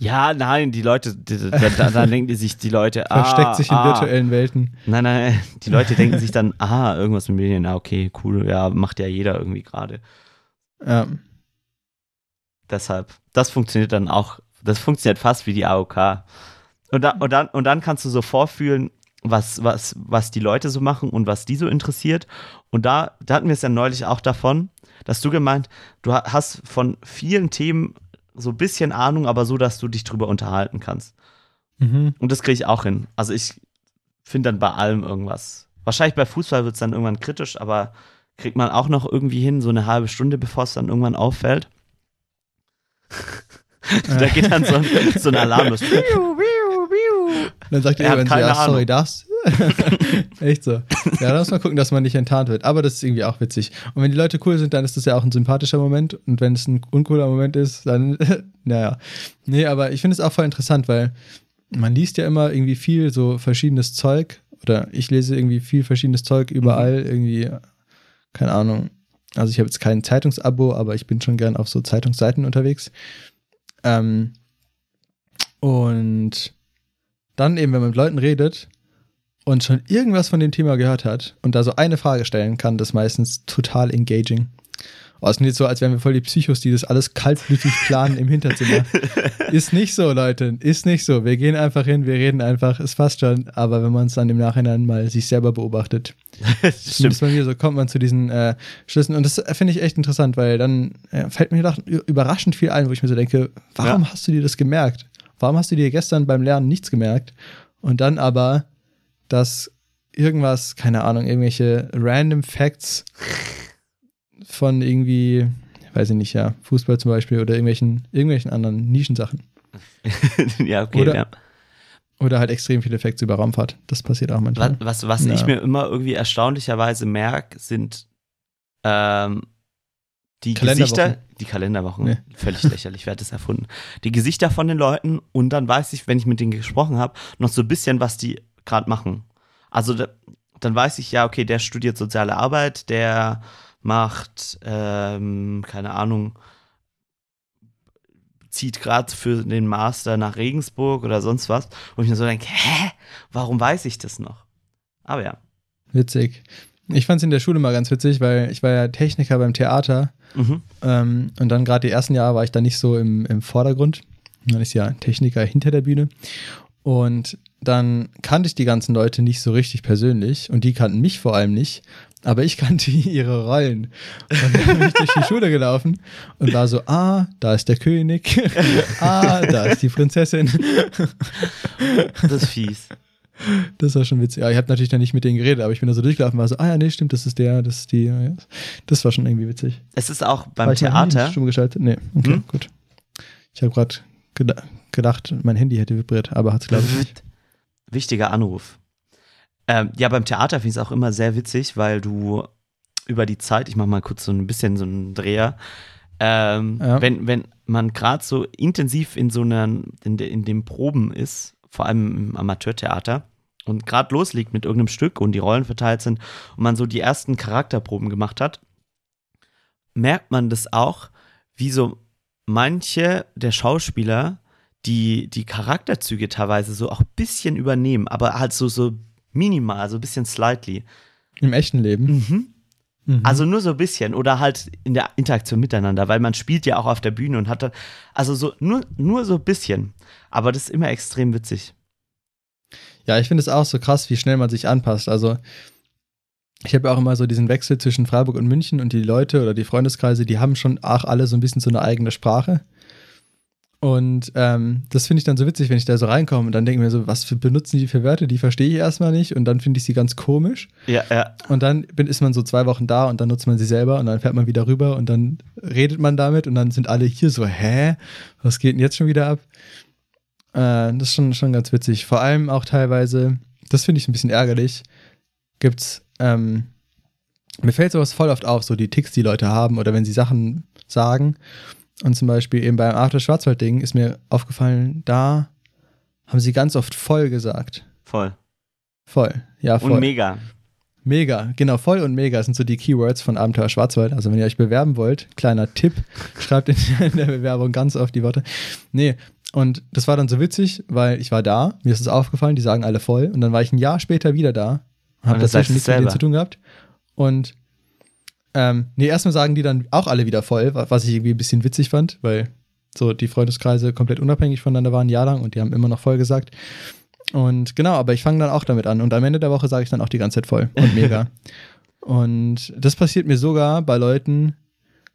Ja, nein, die Leute, die, da, da, dann denken die sich, die Leute, Versteckt ah, sich in ah. virtuellen Welten. Nein, nein, die Leute denken sich dann, aha, irgendwas mit Medien, ah, okay, cool, ja, macht ja jeder irgendwie gerade. Ja. Deshalb, das funktioniert dann auch, das funktioniert fast wie die AOK. Und, da, und, dann, und dann kannst du so vorfühlen, was, was, was die Leute so machen und was die so interessiert. Und da, da hatten wir es ja neulich auch davon, dass du gemeint, du ha- hast von vielen Themen so ein bisschen Ahnung, aber so, dass du dich drüber unterhalten kannst. Mhm. Und das kriege ich auch hin. Also ich finde dann bei allem irgendwas. Wahrscheinlich bei Fußball wird es dann irgendwann kritisch, aber kriegt man auch noch irgendwie hin, so eine halbe Stunde, bevor es dann irgendwann auffällt. da geht dann so so ein Alarm los. Dann sagt Er jemand so, keine ja, sorry, darfst. Echt so. Ja, da muss man gucken, dass man nicht enttarnt wird. Aber das ist irgendwie auch witzig. Und wenn die Leute cool sind, dann ist das ja auch ein sympathischer Moment. Und wenn es ein uncooler Moment ist, dann, naja. Nee, aber ich finde es auch voll interessant, weil man liest ja immer irgendwie viel so verschiedenes Zeug. Oder ich lese irgendwie viel verschiedenes Zeug überall. Irgendwie, keine Ahnung. Also ich habe jetzt kein Zeitungsabo, aber ich bin schon gern auf so Zeitungsseiten unterwegs. Ähm, und dann eben, wenn man mit Leuten redet und schon irgendwas von dem Thema gehört hat und da so eine Frage stellen kann, das ist meistens total engaging. Oh, es klingt so, als wären wir voll die Psychos, die das alles kaltblütig planen im Hinterzimmer. ist nicht so, Leute. Ist nicht so. Wir gehen einfach hin, wir reden einfach, es passt schon. Aber wenn man es dann im Nachhinein mal sich selber beobachtet, zumindest bei mir, so kommt man zu diesen äh, Schlüssen. Und das finde ich echt interessant, weil dann äh, fällt mir doch überraschend viel ein, wo ich mir so denke, warum Ja. hast du dir das gemerkt? Warum hast du dir gestern beim Lernen nichts gemerkt? Und dann aber, dass irgendwas, keine Ahnung, irgendwelche random Facts von irgendwie, weiß ich nicht, ja, Fußball zum Beispiel oder irgendwelchen, irgendwelchen anderen Nischensachen. ja, okay. Oder- ja. Oder halt extrem viele Facts über Raumfahrt. Das passiert auch Was, manchmal. was, was Ja. ich mir immer irgendwie erstaunlicherweise merke, sind ähm, die. Gesichter, die Kalenderwochen, Nee. völlig lächerlich, wer hat das erfunden? Die Gesichter von den Leuten und dann weiß ich, wenn ich mit denen gesprochen habe, noch so ein bisschen, was die gerade machen. Also da, dann weiß ich, ja, okay, der studiert soziale Arbeit, der macht, ähm, keine Ahnung, zieht gerade für den Master nach Regensburg oder sonst was, wo ich mir so denke, hä, warum weiß ich das noch? Aber ja. Witzig. Ich fand es in der Schule mal ganz witzig, weil ich war ja Techniker beim Theater Mhm. ähm, und dann gerade die ersten Jahre war ich da nicht so im, im Vordergrund. Dann ist ja Techniker hinter der Bühne. Und dann kannte ich die ganzen Leute nicht so richtig persönlich und die kannten mich vor allem nicht, aber ich kannte ihre Rollen. Und dann bin ich durch die Schule gelaufen und war so, ah, da ist der König, ah, da ist die Prinzessin. Das ist fies. Das war schon witzig. Ja, ich habe natürlich dann nicht mit denen geredet, aber ich bin da so durchgelaufen und war so, ah ja, nee, stimmt, das ist der, das ist die. Ja. Das war schon irgendwie witzig. Es ist auch War beim Handy Theater. Stumm geschaltet? Nee, okay, Hm? gut. Ich habe gerade geda gedacht, mein Handy hätte vibriert, aber hat es glaube ich nicht. Wichtiger Anruf. Ähm, ja, beim Theater finde ich es auch immer sehr witzig, weil du über die Zeit, ich mache mal kurz so ein bisschen so einen Dreher, ähm, Ja. wenn, wenn man gerade so intensiv in so einer, in, de, in dem Proben ist, vor allem im Amateurtheater, und gerade loslegt mit irgendeinem Stück und die Rollen verteilt sind und man so die ersten Charakterproben gemacht hat, merkt man das auch, wie so manche der Schauspieler die, die Charakterzüge teilweise so auch ein bisschen übernehmen, aber halt so, so minimal, so ein bisschen slightly. Im echten Leben. Mhm. Mhm. Also nur so ein bisschen oder halt in der Interaktion miteinander, weil man spielt ja auch auf der Bühne und hat da, also so nur, nur so ein bisschen. Aber das ist immer extrem witzig. Ja, ich finde es auch so krass, wie schnell man sich anpasst. Also, ich habe ja auch immer so diesen Wechsel zwischen Freiburg und München und die Leute oder die Freundeskreise, die haben schon auch alle so ein bisschen so eine eigene Sprache. Und ähm, das finde ich dann so witzig, wenn ich da so reinkomme und dann denke ich mir so, was für, benutzen die für Wörter? Die verstehe ich erstmal nicht und dann finde ich sie ganz komisch. Ja, ja. Und dann bin, ist man so zwei Wochen da und dann nutzt man sie selber und dann fährt man wieder rüber und dann redet man damit und dann sind alle hier so, hä? Was geht denn jetzt schon wieder ab? Äh, das ist schon, schon ganz witzig. Vor allem auch teilweise, das finde ich ein bisschen ärgerlich, gibt's, ähm, mir fällt sowas voll oft auf, so die Ticks, die Leute haben oder wenn sie Sachen sagen. Und zum Beispiel eben beim After Schwarzwald-Ding ist mir aufgefallen, da haben sie ganz oft voll gesagt. Voll. Voll, ja, voll. Und mega. Mega, genau, voll und mega sind so die Keywords von Abenteuer Schwarzwald. Also wenn ihr euch bewerben wollt, kleiner Tipp, schreibt in, der Bewerbung ganz oft die Worte. Nee, und das war dann so witzig, weil ich war da, mir ist es aufgefallen, die sagen alle voll. Und dann war ich ein Jahr später wieder da, habe dazwischen du nichts mit denen zu tun gehabt. Und ähm, nee, erstmal sagen die dann auch alle wieder voll, wa- was ich irgendwie ein bisschen witzig fand, weil so die Freundeskreise komplett unabhängig voneinander waren, ein Jahr lang und die haben immer noch voll gesagt. Und genau, aber ich fange dann auch damit an. Und am Ende der Woche sage ich dann auch die ganze Zeit voll und mega. und das passiert mir sogar bei Leuten,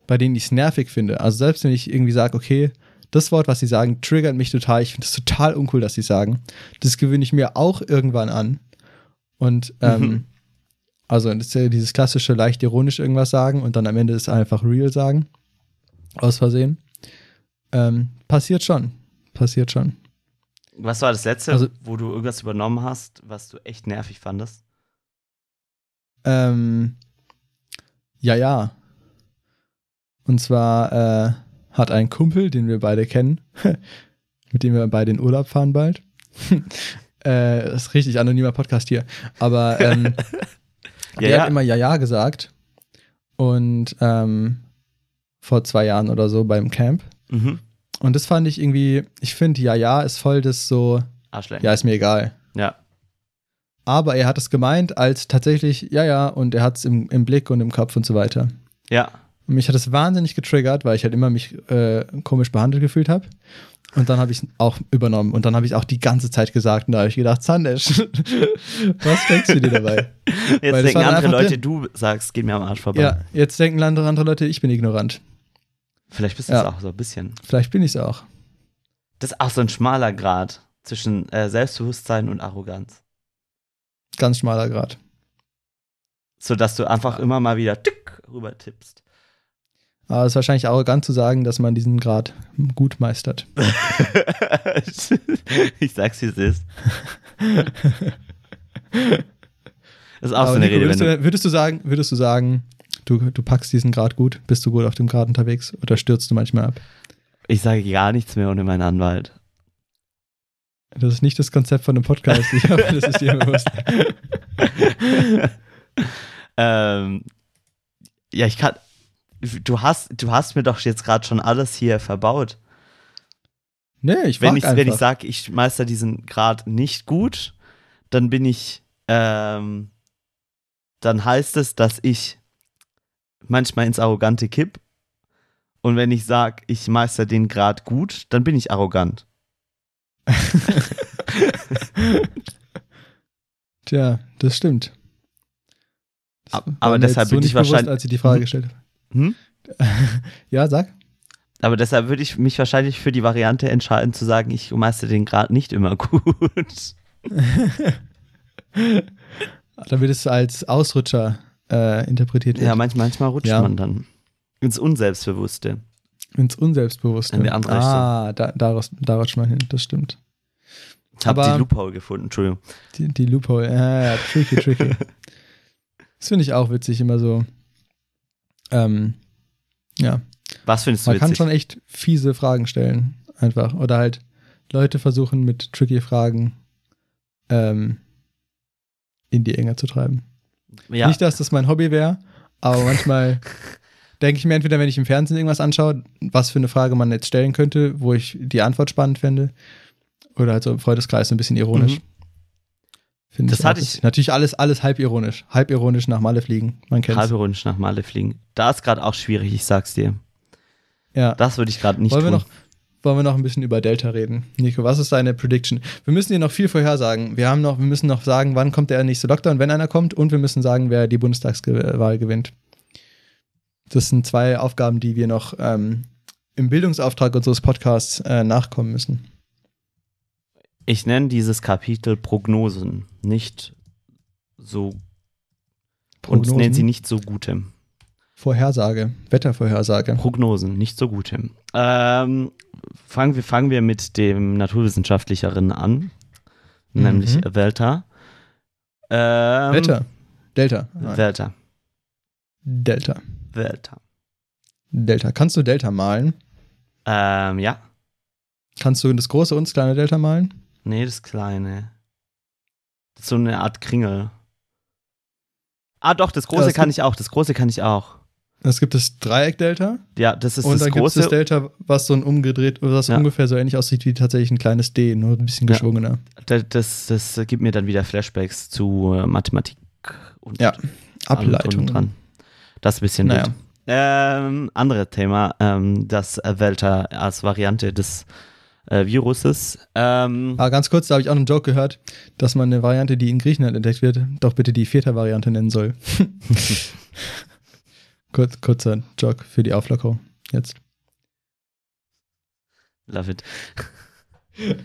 bei denen ich es nervig finde. Also selbst wenn ich irgendwie sage, okay, das Wort, was sie sagen, triggert mich total. Ich finde es total uncool, dass sie sagen. Das gewöhne ich mir auch irgendwann an. Und ähm, Mhm. Also das ist ja dieses klassische leicht ironisch irgendwas sagen und dann am Ende ist einfach real sagen. Aus Versehen. Ähm, passiert schon. Passiert schon. Was war das letzte, Also- wo du irgendwas übernommen hast, was du echt nervig fandest? Ähm, ja, ja. Und zwar äh, hat ein Kumpel, den wir beide kennen, mit dem wir beide in Urlaub fahren bald. äh, das ist richtig anonymer Podcast hier. Aber ähm, Ja, der ja. hat immer Ja, ja gesagt. Und ähm, vor zwei Jahren oder so beim Camp. Mhm. Und das fand ich irgendwie, ich finde, Ja, ja ist voll das so, Arschlein. ja, ist mir egal. ja. Aber er hat es gemeint als tatsächlich, ja, ja, und er hat es im, im Blick und im Kopf und so weiter. Ja. Und mich hat das wahnsinnig getriggert, weil ich halt immer mich äh, komisch behandelt gefühlt habe. Und dann habe ich es auch übernommen. Und dann habe ich auch die ganze Zeit gesagt. Und da habe ich gedacht, Sandesh, was denkst du dir dabei? Jetzt Weil denken andere Leute, der- du sagst, geht mir am Arsch vorbei. Ja, jetzt denken andere, andere Leute, ich bin ignorant. Vielleicht bist du Ja. es auch so ein bisschen. Vielleicht bin ich es auch. Das ist auch so ein schmaler Grad zwischen äh, Selbstbewusstsein und Arroganz. Ganz schmaler Grad. Sodass du einfach immer mal wieder tick rüber tippst. Aber es ist wahrscheinlich arrogant zu sagen, dass man diesen Grad gut meistert. ich sag's, wie es ist. Das ist auch Aber so eine Nico, Rede, würdest, du, würdest du sagen, würdest du sagen, du, du packst diesen Grad gut, bist du gut auf dem Grad unterwegs oder stürzt du manchmal ab? Ich sage gar nichts mehr ohne meinen Anwalt. Das ist nicht das Konzept von einem Podcast, ich hoffe, das ist dir bewusst. ähm, ja, ich kann. Du hast, du hast mir doch jetzt gerade schon alles hier verbaut. Nee, ich Wenn ich, einfach. wenn ich sage, ich meister diesen Grad nicht gut, dann bin ich, ähm, dann heißt es, dass ich manchmal ins Arrogante kipp. Und wenn ich sage, ich meister den Grad gut, dann bin ich arrogant. Tja, das stimmt. Das aber deshalb so bin ich wahrscheinlich- Bewusst, als ich die Frage gestellt habe. Hm? Ja, sag. Aber deshalb würde ich mich wahrscheinlich für die Variante entscheiden, zu sagen, ich meister den Grad nicht immer gut. Dann wird es als Ausrutscher äh, interpretiert Ja, werden. manchmal, manchmal rutscht Ja. man dann ins Unselbstbewusste. Ins Unselbstbewusste. In die andere ah, da, daraus, da rutscht man hin, das stimmt. Ich habe die Loophole gefunden, Entschuldigung. Die, die Loophole, ja, ja, tricky, tricky. das finde ich auch witzig, immer so. Ähm, ja, Was findest du man kann witzig? schon echt fiese Fragen stellen, einfach. Oder halt Leute versuchen mit tricky Fragen ähm, in die Enge zu treiben. ja, Nicht, dass das mein Hobby wäre, aber manchmal denke ich mir entweder, wenn ich im Fernsehen irgendwas anschaue, was für eine Frage man jetzt stellen könnte, wo ich die Antwort spannend fände. Oder halt so im Freundeskreis so ein bisschen ironisch. Mhm. Finde Das ich, hatte ich-. Natürlich alles, alles halb ironisch. Halb ironisch nach Malle fliegen. Man kennt's. halbe Runde nach Male fliegen. Da ist gerade auch schwierig, ich sag's dir. ja. Das würde ich gerade nicht wollen, wir tun. noch, wollen wir noch ein bisschen über Delta reden? Nico, was ist deine Prediction? Wir müssen dir noch viel vorhersagen. Wir, haben noch, wir müssen noch sagen, wann kommt der nächste Lockdown, wenn einer kommt. Und wir müssen sagen, wer die Bundestagswahl gewinnt. Das sind zwei Aufgaben, die wir noch ähm, im Bildungsauftrag unseres Podcasts äh, nachkommen müssen. Ich nenne dieses Kapitel Prognosen, nicht so und nenne sie nicht so gute. Vorhersage, Wettervorhersage. Prognosen, nicht so gute. Ähm, fangen, wir, fangen wir mit dem Naturwissenschaftlicheren an, nämlich Mhm. Welta. Ähm, Wetter. Delta. Nein. Welta. Delta. Welta. Delta. Kannst du Delta malen? Ähm, ja. Kannst du das große und das kleine Delta malen? Nee, das kleine. Das ist so eine Art Kringel. Ah, doch, das große Ja, kann ich auch. Das große kann ich auch. Es gibt das Dreieck-Delta Ja, das ist und das dann gibt es große. das Delta, was so ein umgedreht, was Ja. ungefähr so ähnlich aussieht wie tatsächlich ein kleines D, nur ein bisschen Ja. geschwungener. Das, das, das gibt mir dann wieder Flashbacks zu äh, Mathematik und Ja, Ableitung. und dran. Das ist ein bisschen Naja. Ähm, andere Thema, ähm, das Delta als Variante des äh, Viruses. Ähm, Aber ganz kurz, da habe ich auch einen Joke gehört, dass man eine Variante, die in Griechenland entdeckt wird, doch bitte die Vierter-Variante nennen soll. Kurz, kurzer Joke für die Auflockerung. Jetzt. Love it.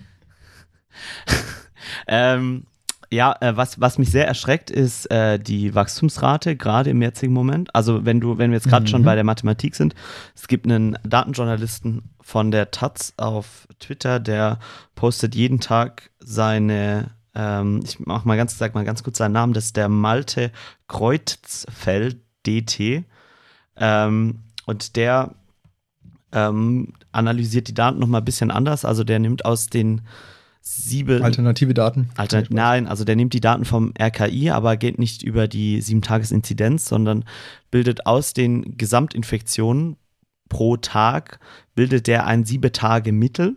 ähm, ja, äh, was, was mich sehr erschreckt, ist äh, die Wachstumsrate, gerade im jetzigen Moment. Also wenn du, wenn wir jetzt gerade Mhm. schon bei der Mathematik sind, es gibt einen Datenjournalisten von der Taz auf Twitter, der postet jeden Tag seine, ähm, ich mach mal ganz, sag mal ganz kurz seinen Namen, das ist der Malte Kreutzfeld DT. Ähm, und der ähm, analysiert die Daten nochmal ein bisschen anders. Also der nimmt aus den sieben. Alternative Daten. Altern nein, also der nimmt die Daten vom RKI, aber geht nicht über die 7-Tages-Inzidenz, sondern bildet aus den Gesamtinfektionen pro Tag, bildet der ein 7-Tage-Mittel.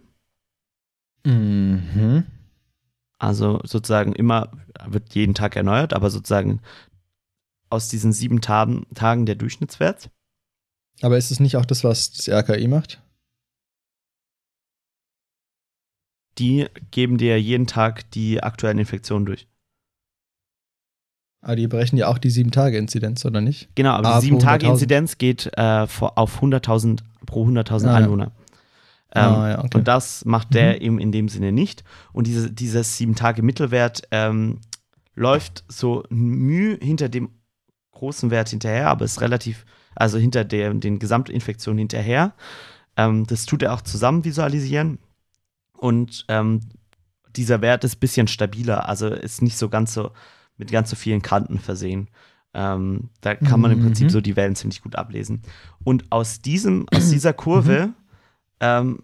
Mhm. Also sozusagen immer, wird jeden Tag erneuert, aber sozusagen aus diesen sieben Tagen, Tagen der Durchschnittswert. Aber ist es nicht auch das, was das RKI macht? Die geben dir jeden Tag die aktuellen Infektionen durch. Aber die berechnen ja auch die 7-Tage-Inzidenz, oder nicht? Genau, aber Ah, die pro 7-Tage-Inzidenz geht äh, auf 100.000 pro 100.000 Ah, ja. Einwohner. Ähm, Ah, ja, okay. Und das macht der Mhm. eben in dem Sinne nicht. Und diese, dieses 7-Tage-Mittelwert ähm, läuft so müh hinter dem großen Wert hinterher, aber ist relativ, also hinter der, den Gesamtinfektionen hinterher. Ähm, das tut er auch zusammen visualisieren. Und ähm, dieser Wert ist ein bisschen stabiler, also ist nicht so ganz so mit ganz so vielen Kanten versehen. Ähm, da kann man im Prinzip Mhm. so die Wellen ziemlich gut ablesen. Und aus diesem, aus dieser Kurve ähm,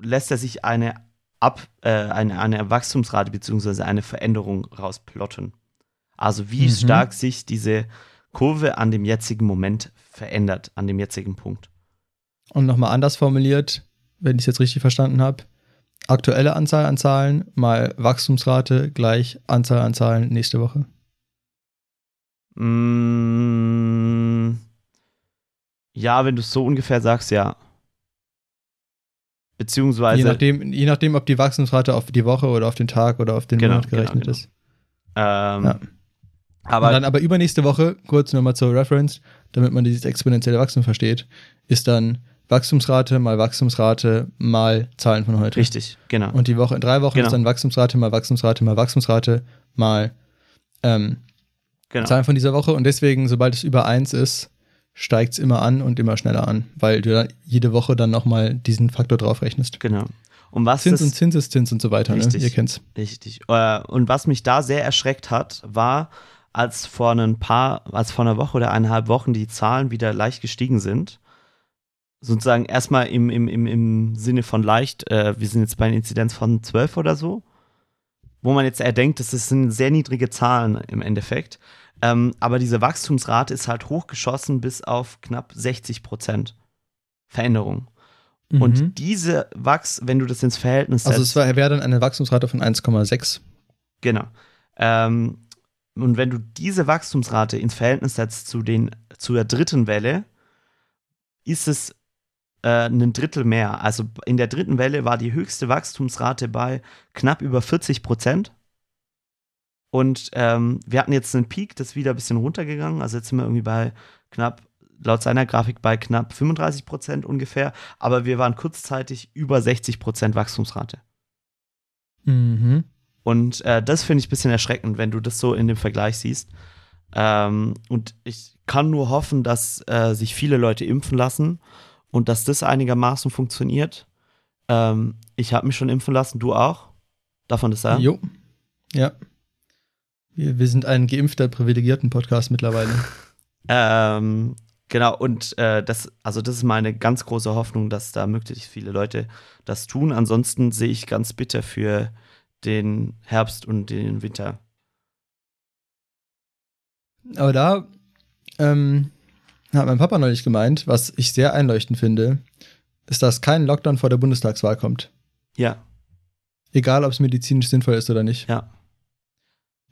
lässt er sich eine Ab, äh, eine, eine Wachstumsrate bzw. eine Veränderung rausplotten. Also wie Mhm. stark sich diese Kurve an dem jetzigen Moment verändert, an dem jetzigen Punkt. Und nochmal anders formuliert, wenn ich es jetzt richtig verstanden habe, aktuelle Anzahl an Zahlen mal Wachstumsrate gleich Anzahl an Zahlen nächste Woche. Mm, ja, wenn du es so ungefähr sagst, ja. Beziehungsweise. Je nachdem, je nachdem, ob die Wachstumsrate auf die Woche oder auf den Tag oder auf den Genau, Monat gerechnet genau, ist. ähm, Ja. Aber und dann aber übernächste Woche, kurz nochmal zur Reference, damit man dieses exponentielle Wachstum versteht, ist dann Wachstumsrate mal Wachstumsrate mal Zahlen von heute. richtig, genau. Und die Woche in drei Wochen Genau. ist dann Wachstumsrate mal Wachstumsrate mal Wachstumsrate mal ähm, genau. Zahlen von dieser Woche. Und deswegen, sobald es über eins ist, steigt es immer an und immer schneller an, weil du jede Woche dann nochmal diesen Faktor draufrechnest. genau. Und was Zins und Zinseszins und so weiter, ne? Richtig. Ihr kennt's. Richtig. Äh, und was mich da sehr erschreckt hat, war, als vor ein paar, als vor einer Woche oder eineinhalb Wochen die Zahlen wieder leicht gestiegen sind. Sozusagen erstmal im, im, im, im Sinne von leicht, äh, wir sind jetzt bei einer Inzidenz von 12 oder so, wo man jetzt eher denkt, das sind sehr niedrige Zahlen im Endeffekt. Ähm, aber diese Wachstumsrate ist halt hochgeschossen bis auf knapp 60 Prozent Veränderung. Mhm. Und diese Wachs, wenn du das ins Verhältnis also setzt, es war- wäre dann eine Wachstumsrate von 1,6. Genau. Ähm, und wenn du diese Wachstumsrate ins Verhältnis setzt zu, den, zu der dritten Welle, ist es äh, ein Drittel mehr. Also in der dritten Welle war die höchste Wachstumsrate bei knapp über 40 Prozent. Und ähm, wir hatten jetzt einen Peak, das ist wieder ein bisschen runtergegangen. Also jetzt sind wir irgendwie bei knapp, laut seiner Grafik, bei knapp 35 Prozent ungefähr. Aber wir waren kurzzeitig über 60 Prozent Wachstumsrate. Mhm. Und äh, das finde ich ein bisschen erschreckend, wenn du das so in dem Vergleich siehst. Ähm, und ich kann nur hoffen, dass äh, sich viele Leute impfen lassen und dass das einigermaßen funktioniert. Ähm, ich habe mich schon impfen lassen, du auch? Darf man das sagen? Jo. Ja. Wir, wir sind ein geimpfter, privilegierten Podcast mittlerweile. Ähm, genau, und äh, das, also das ist meine ganz große Hoffnung, dass da möglichst viele Leute das tun. Ansonsten sehe ich ganz bitter für den Herbst und den Winter. Aber da ähm, hat mein Papa neulich gemeint, was ich sehr einleuchtend finde, ist, dass kein Lockdown vor der Bundestagswahl kommt. Ja, Egal, ob es medizinisch sinnvoll ist oder nicht. ja.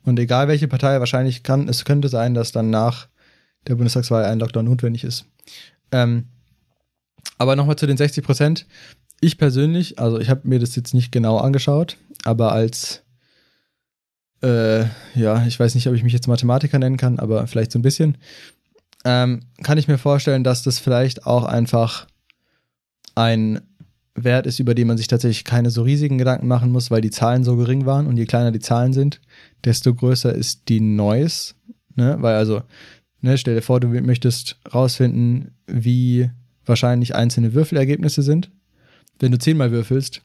Und egal welche Partei, wahrscheinlich kann, es könnte sein, dass dann nach der Bundestagswahl ein Lockdown notwendig ist. Ähm, aber nochmal zu den 60 Prozent. Ich persönlich, also ich habe mir das jetzt nicht genau angeschaut, aber als, äh, ja, ich weiß nicht, ob ich mich jetzt Mathematiker nennen kann, aber vielleicht so ein bisschen, ähm, kann ich mir vorstellen, dass das vielleicht auch einfach ein Wert ist, über den man sich tatsächlich keine so riesigen Gedanken machen muss, weil die Zahlen so gering waren und je kleiner die Zahlen sind, desto größer ist die Noise. Ne? Weil also, ne, stell dir vor, du möchtest rausfinden, wie wahrscheinlich einzelne Würfelergebnisse sind. Wenn du zehnmal würfelst,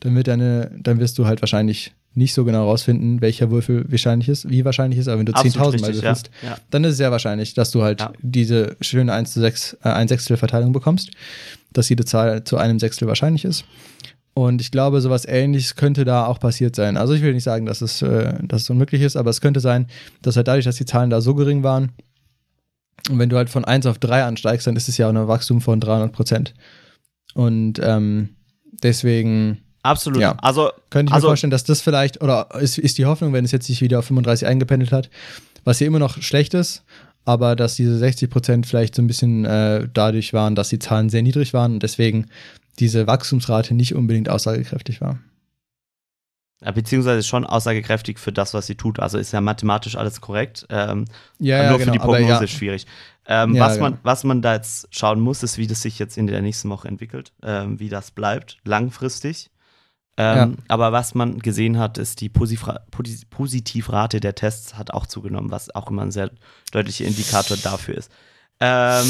dann wird deine, dann wirst du halt wahrscheinlich nicht so genau rausfinden, welcher Würfel wahrscheinlich ist, wie wahrscheinlich ist, aber wenn du Absolut 10.000 Mal richtig, ja. würfelst, ja. dann ist es sehr wahrscheinlich, dass du halt Ja. diese schöne 1 zu 6, äh, 1 Sechstel Verteilung bekommst, dass jede Zahl zu einem Sechstel wahrscheinlich ist. Und ich glaube, sowas ähnliches könnte da auch passiert sein. Also ich will nicht sagen, dass es, äh, dass es unmöglich ist, aber es könnte sein, dass halt dadurch, dass die Zahlen da so gering waren, und wenn du halt von 1 auf 3 ansteigst, dann ist es ja auch ein Wachstum von 300 Prozent. Und ähm, deswegen Absolut. Ja. Also, könnte ich Also- mir vorstellen, dass das vielleicht, oder ist, ist die Hoffnung, wenn es jetzt sich wieder auf 35 eingependelt hat, was ja immer noch schlecht ist, aber dass diese 60 Prozent vielleicht so ein bisschen äh, dadurch waren, dass die Zahlen sehr niedrig waren und deswegen diese Wachstumsrate nicht unbedingt aussagekräftig war. Ja, beziehungsweise schon aussagekräftig für das, was sie tut. Also ist ja mathematisch alles korrekt. Ähm, Ja, nur ja, für genau, die aber Prognose ja. schwierig. Ähm, Ja, was, man, genau. was man da jetzt schauen muss, ist, wie das sich jetzt in der nächsten Woche entwickelt, ähm, wie das bleibt, langfristig. Ähm, Aber was man gesehen hat, ist, die Posifra Positivrate der Tests hat auch zugenommen, was auch immer ein sehr deutlicher Indikator dafür ist. Ähm,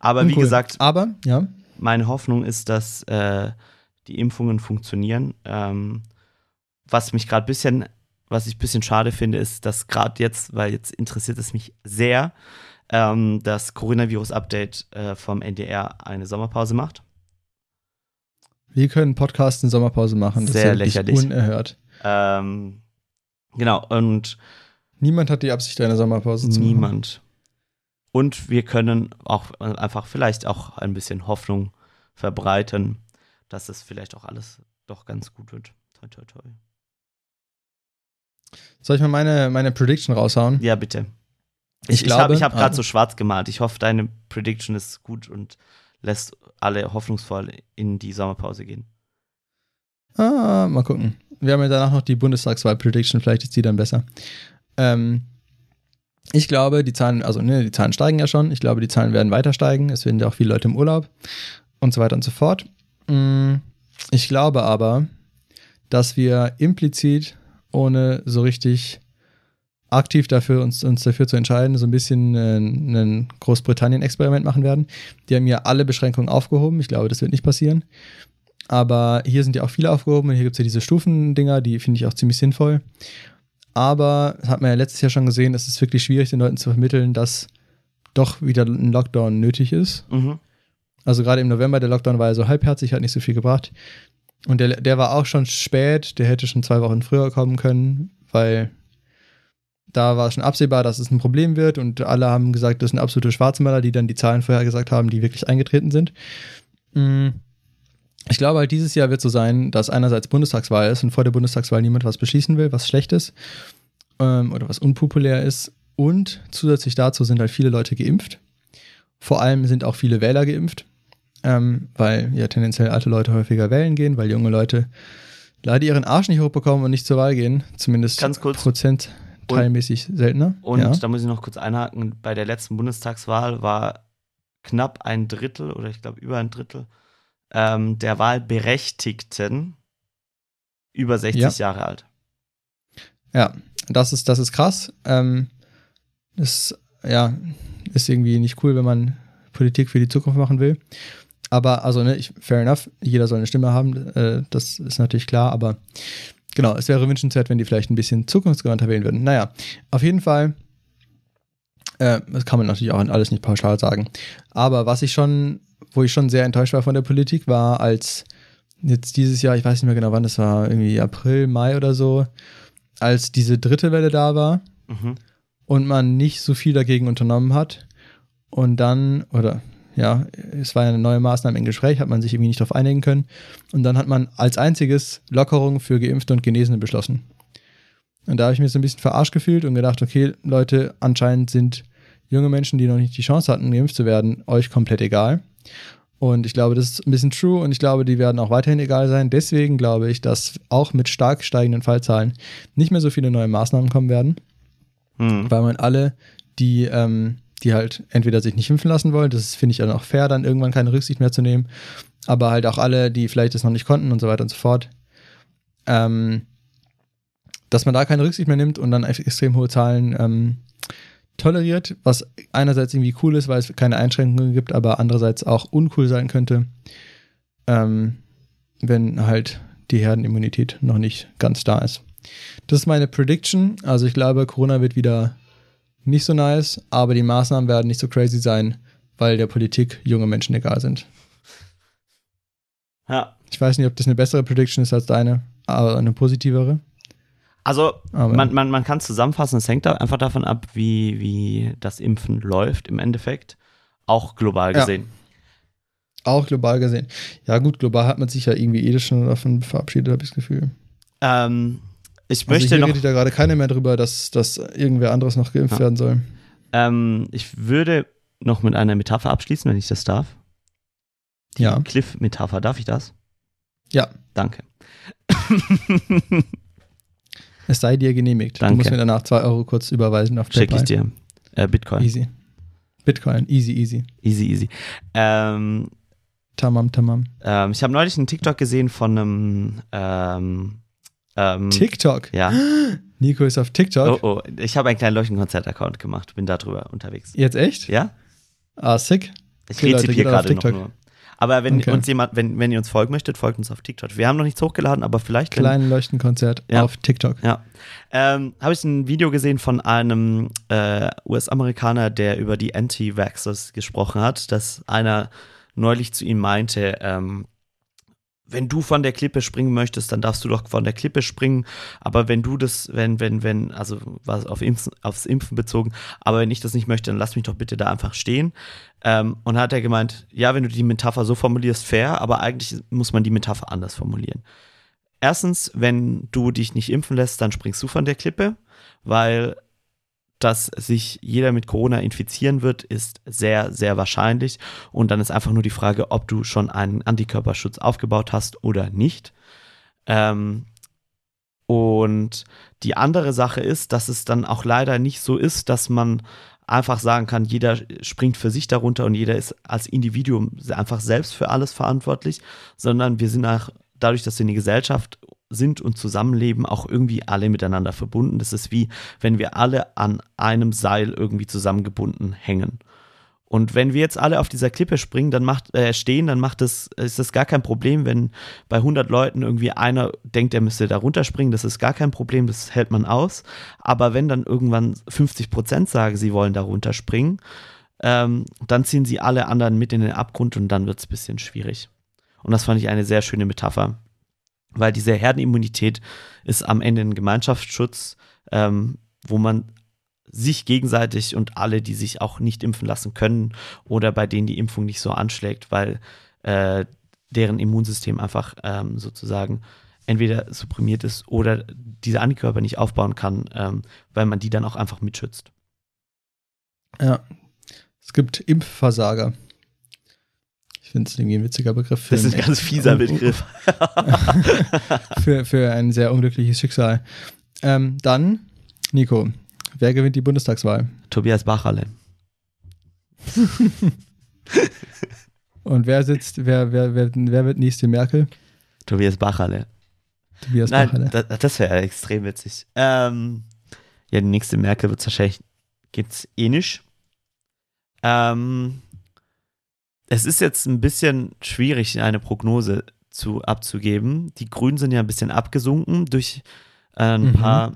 aber wie Uncool. gesagt, Aber, ja, meine Hoffnung ist, dass äh, die Impfungen funktionieren. Ähm, was mich gerade ein bisschen, was ich ein bisschen schade finde, ist, dass gerade jetzt, weil jetzt interessiert es mich sehr, ähm, das Coronavirus-Update äh, vom NDR eine Sommerpause macht. Wir können Podcast in Sommerpause machen. Das Sehr ist ja lächerlich. unerhört. Ähm, genau, und Niemand hat die Absicht, eine Sommerpause zu machen. niemand. Und wir können auch äh, einfach vielleicht auch ein bisschen Hoffnung verbreiten, dass es vielleicht auch alles doch ganz gut wird. Toi, toi, toi. Soll ich mal meine, meine Prediction raushauen? Ja, bitte. Ich Ich, habe glaube- ich hab gerade ah. so schwarz gemalt. Ich hoffe, deine Prediction ist gut und lässt alle hoffnungsvoll in die Sommerpause gehen. Ah, mal gucken. Wir haben ja danach noch die Bundestagswahl-Prediction, vielleicht ist die dann besser. Ähm, ich glaube, die Zahlen, also ne, die Zahlen steigen ja schon. Ich glaube, die Zahlen werden weiter steigen. Es werden ja auch viele Leute im Urlaub und so weiter und so fort. Mm, Ich glaube aber, dass wir implizit, ohne so richtig aktiv dafür uns, uns dafür zu entscheiden, so ein bisschen äh, ein Großbritannien-Experiment machen werden. Die haben ja alle Beschränkungen aufgehoben. Ich glaube, das wird nicht passieren. Aber hier sind ja auch viele aufgehoben und hier gibt es ja diese Stufendinger, die finde ich auch ziemlich sinnvoll. Aber, das hat man ja letztes Jahr schon gesehen, es ist wirklich schwierig, den Leuten zu vermitteln, dass doch wieder ein Lockdown nötig ist. Mhm. Also gerade im November, der Lockdown war ja so halbherzig, hat nicht so viel gebracht. Und der, der war auch schon spät, der hätte schon zwei Wochen früher kommen können, weil da war schon absehbar, dass es ein Problem wird und alle haben gesagt, das sind absolute Schwarzmaler, die dann die Zahlen vorher gesagt haben, die wirklich eingetreten sind. Mm. Ich glaube halt, dieses Jahr wird so sein, dass einerseits Bundestagswahl ist und vor der Bundestagswahl niemand was beschließen will, was schlecht ist ähm, oder was unpopulär ist. Und zusätzlich dazu sind halt viele Leute geimpft. Vor allem sind auch viele Wähler geimpft, ähm, weil ja tendenziell alte Leute häufiger wählen gehen, weil junge Leute leider ihren Arsch nicht hochbekommen und nicht zur Wahl gehen. Zumindest Ganz kurz. Prozentteilmäßig seltener. Und ja. da muss ich noch kurz einhaken, bei der letzten Bundestagswahl war knapp ein Drittel oder ich glaube über ein Drittel ähm, der Wahlberechtigten über 60 Ja. Jahre alt. Ja, das ist, das ist krass. Ähm, das ja, ist irgendwie nicht cool, wenn man Politik für die Zukunft machen will. Aber, also, ne, ich, fair enough, jeder soll eine Stimme haben, äh, das ist natürlich klar, aber genau, es wäre wünschenswert, wenn die vielleicht ein bisschen zukunftsgewandter wählen würden. Naja, auf jeden Fall, äh, das kann man natürlich auch alles nicht pauschal sagen. Aber was ich schon, wo ich schon sehr enttäuscht war von der Politik, war, als jetzt dieses Jahr, ich weiß nicht mehr genau wann, das war irgendwie April, Mai oder so, als diese dritte Welle da war Mhm. und man nicht so viel dagegen unternommen hat und dann, oder ja, es war ja eine neue Maßnahme im Gespräch, hat man sich irgendwie nicht darauf einigen können und dann hat man als einziges Lockerung für Geimpfte und Genesene beschlossen. Und da habe ich mich so ein bisschen verarscht gefühlt und gedacht, okay, Leute, anscheinend sind junge Menschen, die noch nicht die Chance hatten, geimpft zu werden, euch komplett egal. Und ich glaube, das ist ein bisschen true und ich glaube, die werden auch weiterhin egal sein. Deswegen glaube ich, dass auch mit stark steigenden Fallzahlen nicht mehr so viele neue Maßnahmen kommen werden Mhm. weil man alle, die, ähm, die halt entweder sich nicht impfen lassen wollen, das finde ich dann auch fair, dann irgendwann keine Rücksicht mehr zu nehmen, aber halt auch alle, die vielleicht das noch nicht konnten und so weiter und so fort, ähm, dass man da keine Rücksicht mehr nimmt und dann ex- extrem hohe Zahlen ähm, toleriert, was einerseits irgendwie cool ist, weil es keine Einschränkungen gibt, aber andererseits auch uncool sein könnte, ähm, wenn halt die Herdenimmunität noch nicht ganz da ist. Das ist meine Prediction. Also ich glaube, Corona wird wieder nicht so nice, aber die Maßnahmen werden nicht so crazy sein, weil der Politik junge Menschen egal sind. Ja. Ich weiß nicht, ob das eine bessere Prediction ist als deine, aber eine positivere. Also, Aber- man, man, man kann es zusammenfassen, es hängt da einfach davon ab, wie, wie das Impfen läuft im Endeffekt, auch global Ja. gesehen. Auch global gesehen. Ja gut, global hat man sich ja irgendwie eh schon davon verabschiedet, habe ich das Gefühl. Ähm, ich Also möchte hier noch, redet ja gerade keiner mehr drüber, dass, dass irgendwer anderes noch geimpft Ja. werden soll. Ähm, ich würde noch mit einer Metapher abschließen, wenn ich das darf. Die Ja. Cliff-Metapher, darf ich das? Ja, Danke. es sei dir genehmigt. Danke. Du musst mir danach 2 Euro kurz überweisen auf PayPal. ich dir. Äh, Bitcoin. Easy. Bitcoin, easy, easy. Easy, easy. Ähm, Tamam, tamam. ähm, ich habe neulich einen TikTok gesehen von einem ähm, ähm, TikTok. Ja. Nico ist auf TikTok. Oh, oh. Ich habe einen kleinen Leuchtenkonzert-Account gemacht, bin da drüber unterwegs. Jetzt echt? Ja? Ah, sick. Ich Okay, rezipiere gerade noch nur. Aber wenn Okay. uns jemand, wenn, wenn ihr uns folgen möchtet, folgt uns auf TikTok. Wir haben noch nichts hochgeladen, aber vielleicht Kleinen Leuchtenkonzert Ja. auf TikTok. Ja. Ähm, Habe ich ein Video gesehen von einem äh, US-Amerikaner, der über die Anti-Vaxxers gesprochen hat, dass einer neulich zu ihm meinte, ähm, wenn du von der Klippe springen möchtest, dann darfst du doch von der Klippe springen. Aber wenn du das, wenn, wenn, wenn, also was auf Impfen, aufs Impfen bezogen, aber wenn ich das nicht möchte, dann lass mich doch bitte da einfach stehen. Ähm, und hat er gemeint, ja, wenn du die Metapher so formulierst, fair, aber eigentlich muss man die Metapher anders formulieren. Erstens, wenn du dich nicht impfen lässt, dann springst du von der Klippe, weil dass sich jeder mit Corona infizieren wird, ist sehr, sehr wahrscheinlich. Und dann ist einfach nur die Frage, ob du schon einen Antikörperschutz aufgebaut hast oder nicht. Ähm, und die andere Sache ist, dass es dann auch leider nicht so ist, dass man einfach sagen kann, jeder springt für sich darunter und jeder ist als Individuum einfach selbst für alles verantwortlich, sondern wir sind auch dadurch, dass wir eine Gesellschaft sind und zusammenleben, auch irgendwie alle miteinander verbunden. Das ist wie, wenn wir alle an einem Seil irgendwie zusammengebunden hängen. Und wenn wir jetzt alle auf dieser Klippe springen, dann macht, äh, stehen, dann macht es, ist das gar kein Problem, wenn bei 100 Leuten irgendwie einer denkt, er müsste da runterspringen, das ist gar kein Problem, das hält man aus. Aber wenn dann irgendwann 50 Prozent sagen, sie wollen da runterspringen, ähm, dann ziehen sie alle anderen mit in den Abgrund und dann wird es ein bisschen schwierig. Und das fand ich eine sehr schöne Metapher, weil diese Herdenimmunität ist am Ende ein Gemeinschaftsschutz, ähm, wo man sich gegenseitig und alle, die sich auch nicht impfen lassen können oder bei denen die Impfung nicht so anschlägt, weil äh, deren Immunsystem einfach ähm, sozusagen entweder supprimiert ist oder diese Antikörper nicht aufbauen kann, ähm, weil man die dann auch einfach mitschützt. Ja. Es gibt Impfversager. Ich finde es irgendwie ein witziger Begriff. Für Das ist ein ganz fieser Begriff. für, für ein sehr unglückliches Schicksal. Ähm, dann, Nico, wer gewinnt die Bundestagswahl? Tobias Bacherle. Und wer sitzt, wer, wer, wer, wer wird nächste Merkel? Tobias Bacherle. Tobias Nein, Bacherle. das, das wäre extrem witzig. Ähm, ja, die nächste Merkel wird wahrscheinlich, geht's eh nicht. Ähm, es ist jetzt ein bisschen schwierig, eine Prognose zu, abzugeben. Die Grünen sind ja ein bisschen abgesunken durch äh, ein Mhm. paar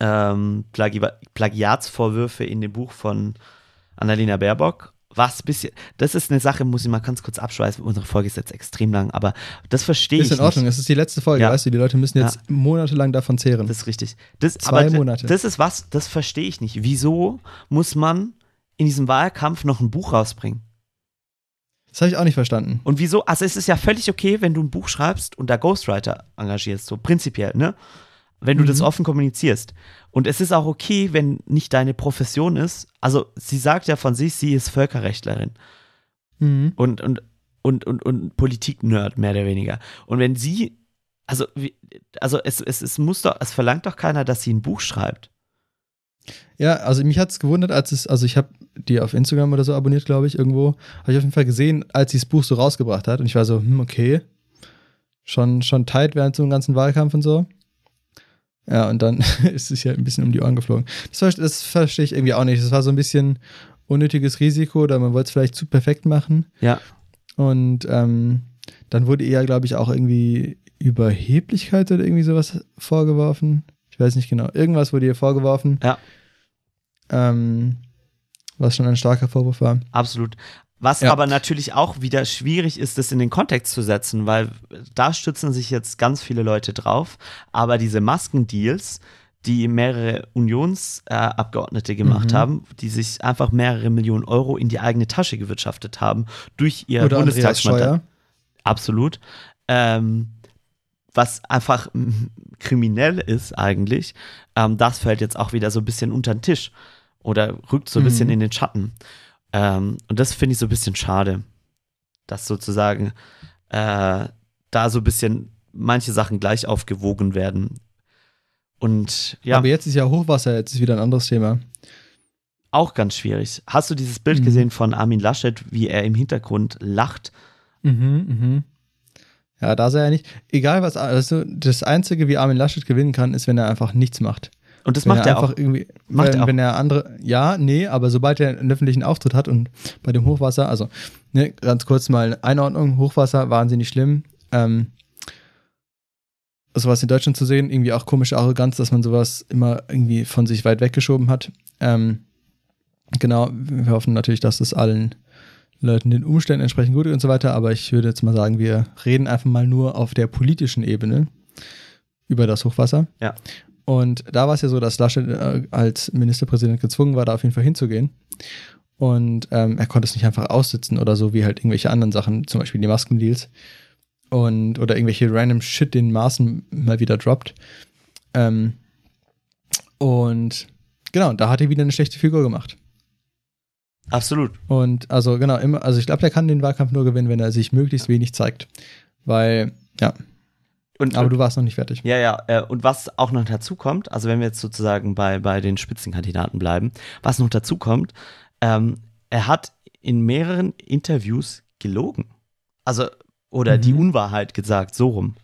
ähm, Plagi Plagiatsvorwürfe in dem Buch von Annalena Baerbock. Was bisschen, das ist eine Sache, muss ich mal ganz kurz abschweißen. Unsere Folge ist jetzt extrem lang, aber das verstehe ich Ist in Ordnung, nicht. es ist die letzte Folge, Ja. weißt du, die Leute müssen jetzt monatelang davon zehren. Das ist richtig. Das, Zwei Monate. Das ist was, das verstehe ich nicht. Wieso muss man in diesem Wahlkampf noch ein Buch rausbringen? Das habe ich auch nicht verstanden. Und wieso? Also es ist ja völlig okay, wenn du ein Buch schreibst und da Ghostwriter engagierst, so prinzipiell, ne? Wenn du Mhm. das offen kommunizierst. Und es ist auch okay, wenn nicht deine Profession ist. Also sie sagt ja von sich, sie ist Völkerrechtlerin Mhm. und, und, und, und, und Politik-Nerd, mehr oder weniger. Und wenn sie, also, wie, also es, es, es muss doch, es verlangt doch keiner, dass sie ein Buch schreibt. Ja, also mich hat es gewundert, als es, also ich habe die auf Instagram oder so abonniert, glaube ich, irgendwo. Habe ich auf jeden Fall gesehen, als sie das Buch so rausgebracht hat. Und ich war so, hm, okay. Schon, schon tight während so einem ganzen Wahlkampf und so. Ja, und dann ist es ja ein bisschen um die Ohren geflogen. Das, das verstehe ich irgendwie auch nicht. Das war so ein bisschen unnötiges Risiko oder man wollte es vielleicht zu perfekt machen. Ja. Und ähm, dann wurde ihr, glaube ich, auch irgendwie Überheblichkeit oder irgendwie sowas vorgeworfen. Ich weiß nicht genau. Irgendwas wurde ihr vorgeworfen. Ja. Ähm, was schon ein starker Vorwurf war. Absolut. Was Ja. aber natürlich auch wieder schwierig ist, das in den Kontext zu setzen, weil da stützen sich jetzt ganz viele Leute drauf. Aber diese Maskendeals, die mehrere Unionsabgeordnete äh, gemacht Mhm. haben, die sich einfach mehrere Millionen Euro in die eigene Tasche gewirtschaftet haben durch ihr Bundestagsmandat. Absolut. Ähm, was einfach kriminell ist eigentlich, ähm, das fällt jetzt auch wieder so ein bisschen unter den Tisch. oder rückt so ein bisschen Mhm. in den Schatten. Ähm, und das finde ich so ein bisschen schade, dass sozusagen äh, da so ein bisschen manche Sachen gleich aufgewogen werden. Und ja, Aber jetzt ist ja Hochwasser, jetzt ist wieder ein anderes Thema. auch ganz schwierig. Hast du dieses Bild Mhm. gesehen von Armin Laschet, wie er im Hintergrund lacht? Mhm, mhm. Ja, da sei er nicht. Egal was, also das Einzige, wie Armin Laschet gewinnen kann, ist, wenn er einfach nichts macht. Und das wenn macht er einfach auch. irgendwie, Macht wenn, er auch. wenn er andere, ja, nee, aber sobald er einen öffentlichen Auftritt hat und bei dem Hochwasser, also ne, ganz kurz mal Einordnung, Hochwasser, wahnsinnig schlimm. Ähm, sowas in Deutschland zu sehen, irgendwie auch komische Arroganz, dass man sowas immer irgendwie von sich weit weggeschoben hat. Ähm, genau, wir hoffen natürlich, dass das allen Leuten den Umständen entsprechend gut und so weiter, aber ich würde jetzt mal sagen, wir reden einfach mal nur auf der politischen Ebene über das Hochwasser. Ja. Und da war es ja so, dass Laschet äh, als Ministerpräsident gezwungen war, da auf jeden Fall hinzugehen. Und ähm, er konnte es nicht einfach aussitzen oder so, wie halt irgendwelche anderen Sachen, zum Beispiel die Maskendeals. Und, oder irgendwelche random Shit, den Maßen mal wieder droppt. Ähm, und genau, da hat er wieder eine schlechte Figur gemacht. Absolut. Und also genau, immer, also ich glaube, der kann den Wahlkampf nur gewinnen, wenn er sich möglichst wenig zeigt. Weil, ja, Und, aber du warst noch nicht fertig. Ja, ja, äh, und was auch noch dazu kommt, also wenn wir jetzt sozusagen bei, bei den Spitzenkandidaten bleiben, was noch dazu kommt, ähm, er hat in mehreren Interviews gelogen. Also, oder die Mhm. Unwahrheit gesagt, so rum.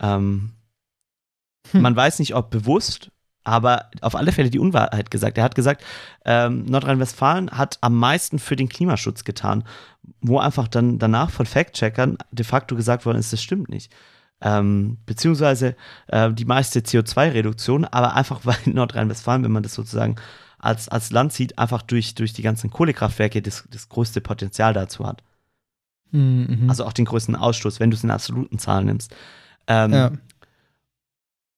Ähm, Hm. Man weiß nicht, ob bewusst, aber auf alle Fälle die Unwahrheit gesagt. Er hat gesagt, ähm, Nordrhein-Westfalen hat am meisten für den Klimaschutz getan, wo einfach dann danach von Fact-Checkern de facto gesagt worden ist, das stimmt nicht. Ähm, beziehungsweise äh, die meiste CO2-Reduktion, aber einfach weil Nordrhein-Westfalen, wenn man das sozusagen als, als Land sieht, einfach durch, durch die ganzen Kohlekraftwerke das, das größte Potenzial dazu hat. Mhm. Also auch den größten Ausstoß, wenn du es in absoluten Zahlen nimmst. Ähm, ja.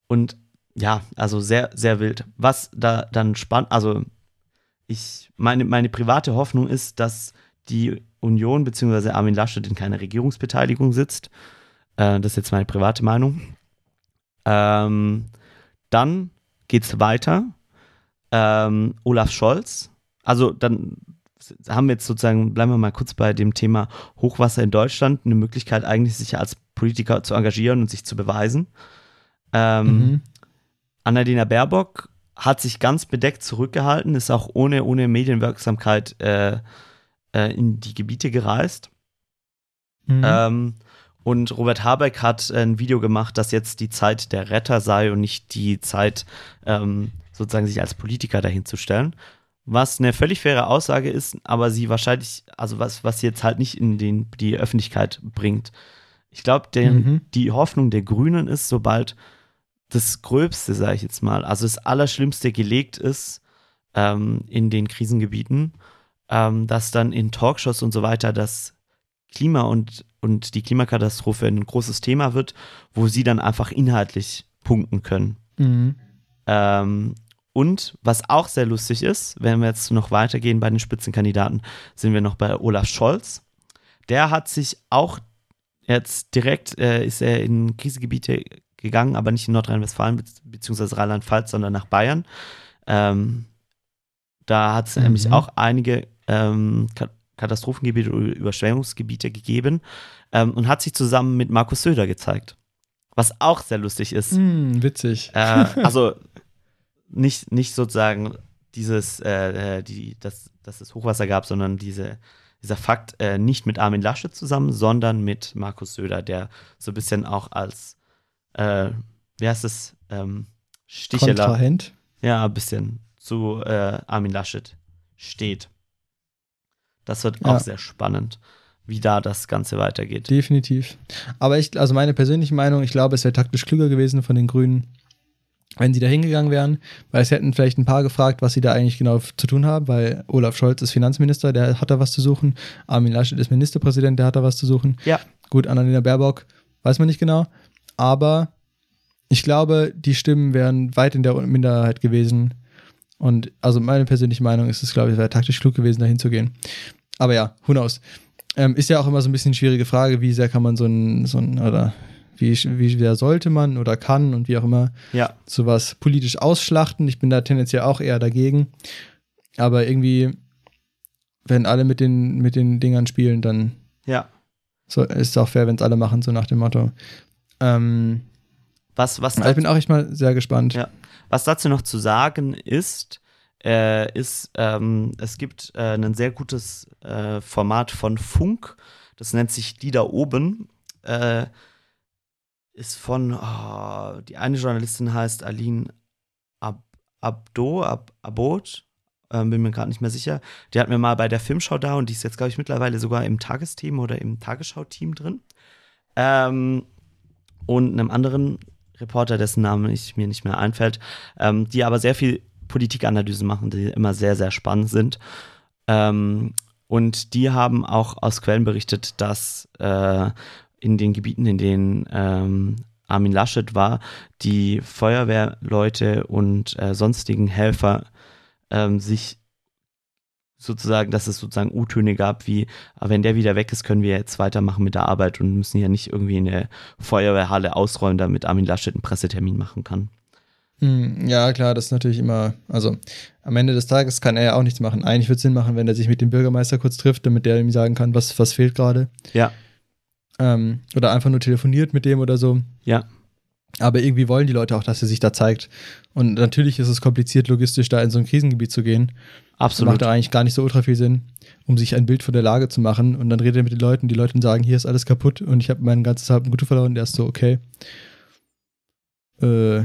Und ja, also sehr, sehr wild. Was da dann spannend, also ich, meine, meine private Hoffnung ist, dass die Union bzw. Armin Laschet in keiner Regierungsbeteiligung sitzt. Äh, das ist jetzt meine private Meinung. Ähm, dann geht's weiter. Ähm, Olaf Scholz. Also dann haben wir jetzt sozusagen, bleiben wir mal kurz bei dem Thema Hochwasser in Deutschland, eine Möglichkeit eigentlich, sich als Politiker zu engagieren und sich zu beweisen. Ähm, Mhm. Annalena Baerbock hat sich ganz bedeckt zurückgehalten, ist auch ohne, ohne Medienwirksamkeit äh, äh, in die Gebiete gereist. Mhm. Ähm, und Robert Habeck hat ein Video gemacht, dass jetzt die Zeit der Retter sei und nicht die Zeit, ähm, sozusagen sich als Politiker dahin zu stellen. Was eine völlig faire Aussage ist, aber sie wahrscheinlich, also was, was sie jetzt halt nicht in den, die Öffentlichkeit bringt. Ich glaube, Mhm. die Hoffnung der Grünen ist, sobald das Gröbste, sage ich jetzt mal, also das Allerschlimmste gelegt ist ähm, in den Krisengebieten, ähm, dass dann in Talkshows und so weiter das Klima und, und die Klimakatastrophe ein großes Thema wird, wo sie dann einfach inhaltlich punkten können. Mhm. Ähm, und was auch sehr lustig ist, wenn wir jetzt noch weitergehen bei den Spitzenkandidaten, sind wir noch bei Olaf Scholz. Der hat sich auch jetzt direkt, äh, ist er in Krisengebiete gegangen, aber nicht in Nordrhein-Westfalen be beziehungsweise Rheinland-Pfalz, sondern nach Bayern. Ähm, da hat es Mhm. nämlich auch einige ähm, Ka Katastrophengebiete oder Überschwemmungsgebiete gegeben ähm, und hat sich zusammen mit Markus Söder gezeigt. Was auch sehr lustig ist. Mhm, witzig. Äh, also nicht, nicht sozusagen dieses, äh, äh, die, dass, dass es Hochwasser gab, sondern diese, dieser Fakt äh, nicht mit Armin Laschet zusammen, sondern mit Markus Söder, der so ein bisschen auch als, äh, wie heißt es, ähm, Sticheler, Kontrahent. ja, ein bisschen zu äh, Armin Laschet steht. Das wird Ja. auch sehr spannend, wie da das Ganze weitergeht. Definitiv. Aber ich, also meine persönliche Meinung, ich glaube, es wäre taktisch klüger gewesen von den Grünen, wenn sie da hingegangen wären, weil es hätten vielleicht ein paar gefragt, was sie da eigentlich genau zu tun haben, weil Olaf Scholz ist Finanzminister, der hat da was zu suchen. Armin Laschet ist Ministerpräsident, der hat da was zu suchen. Ja. Gut, Annalena Baerbock, weiß man nicht genau. Aber ich glaube, die Stimmen wären weit in der Minderheit gewesen. Und also meine persönliche Meinung ist es, glaube ich, wäre taktisch klug gewesen, da hinzugehen. Aber ja, who knows. Ähm, ist ja auch immer so ein bisschen eine schwierige Frage, wie sehr kann man so ein, so ein oder wie, wie sehr sollte man oder kann und wie auch immer Ja, sowas politisch ausschlachten. Ich bin da tendenziell auch eher dagegen. Aber irgendwie, wenn alle mit den, mit den Dingern spielen, dann Ja. so, ist es auch fair, wenn es alle machen, so nach dem Motto. Ähm, Was, was, aber ich bin auch echt mal sehr gespannt. Ja. Was dazu noch zu sagen ist, äh, ist, ähm, es gibt äh, ein sehr gutes äh, Format von Funk, das nennt sich Die da oben. Äh, ist von, oh, die eine Journalistin heißt Aline Ab Abdo, Ab Abot, ähm, bin mir gerade nicht mehr sicher. Die hat mir mal bei der Filmschau da und die ist jetzt, glaube ich, mittlerweile sogar im Tagesteam oder im Tagesschau-Team drin. Ähm, und einem anderen Reporter, dessen Name ich mir nicht mehr einfällt, ähm, die aber sehr viel Politikanalysen machen, die immer sehr, sehr spannend sind. Ähm, und die haben auch aus Quellen berichtet, dass äh, in den Gebieten, in denen ähm, Armin Laschet war, die Feuerwehrleute und äh, sonstigen Helfer ähm, sich sozusagen, dass es sozusagen U-Töne gab, wie, aber wenn der wieder weg ist, können wir jetzt weitermachen mit der Arbeit und müssen ja nicht irgendwie in der Feuerwehrhalle ausräumen, damit Armin Laschet einen Pressetermin machen kann. Hm, Ja, klar, das ist natürlich immer, also am Ende des Tages kann er ja auch nichts machen. Eigentlich würde es Sinn machen, wenn er sich mit dem Bürgermeister kurz trifft, damit der ihm sagen kann, was, was fehlt gerade. Ja, Ähm, oder einfach nur telefoniert mit dem oder so. ja, Aber irgendwie wollen die Leute auch, dass er sich da zeigt. Und natürlich ist es kompliziert, logistisch da in so ein Krisengebiet zu gehen. Absolut. macht da eigentlich gar nicht so ultra viel Sinn, um sich ein Bild von der Lage zu machen. Und dann redet er mit den Leuten, die Leute sagen, hier ist alles kaputt und ich habe mein ganzes Hab und Gut verloren. Der ist so, okay. Äh,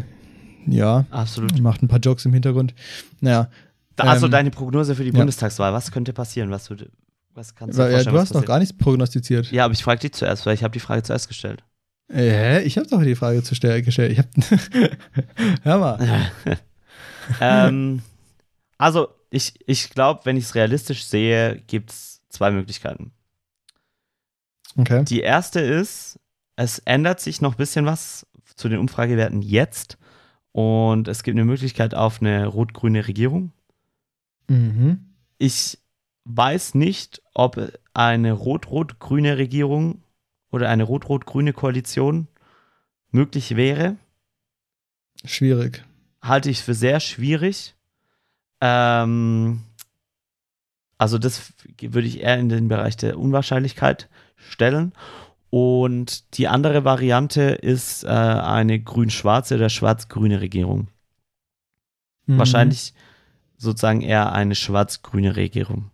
ja, Absolut. macht ein paar Jokes im Hintergrund. Naja, Also Ähm, deine Prognose für die ja. Bundestagswahl, was könnte passieren? Was, würde, was kannst du weil, ja, vorstellen, du hast noch gar nichts prognostiziert. Ja, aber ich frage dich zuerst, weil ich habe die Frage zuerst gestellt. Äh, hä? Ich habe doch die Frage zu stell gestellt. Ich hab Hör mal. ähm, also, ich, ich glaube, wenn ich es realistisch sehe, gibt es zwei Möglichkeiten. Okay. Die erste ist, es ändert sich noch ein bisschen was zu den Umfragewerten jetzt und es gibt eine Möglichkeit auf eine rot-grüne Regierung. Mhm. Ich weiß nicht, ob eine rot-rot-grüne Regierung oder eine rot-rot-grüne Koalition möglich wäre. Schwierig. Halte ich für sehr schwierig. Ähm, also das würde ich eher in den Bereich der Unwahrscheinlichkeit stellen. Und die andere Variante ist äh, eine grün-schwarze oder schwarz-grüne Regierung. Mhm. Wahrscheinlich sozusagen eher eine schwarz-grüne Regierung.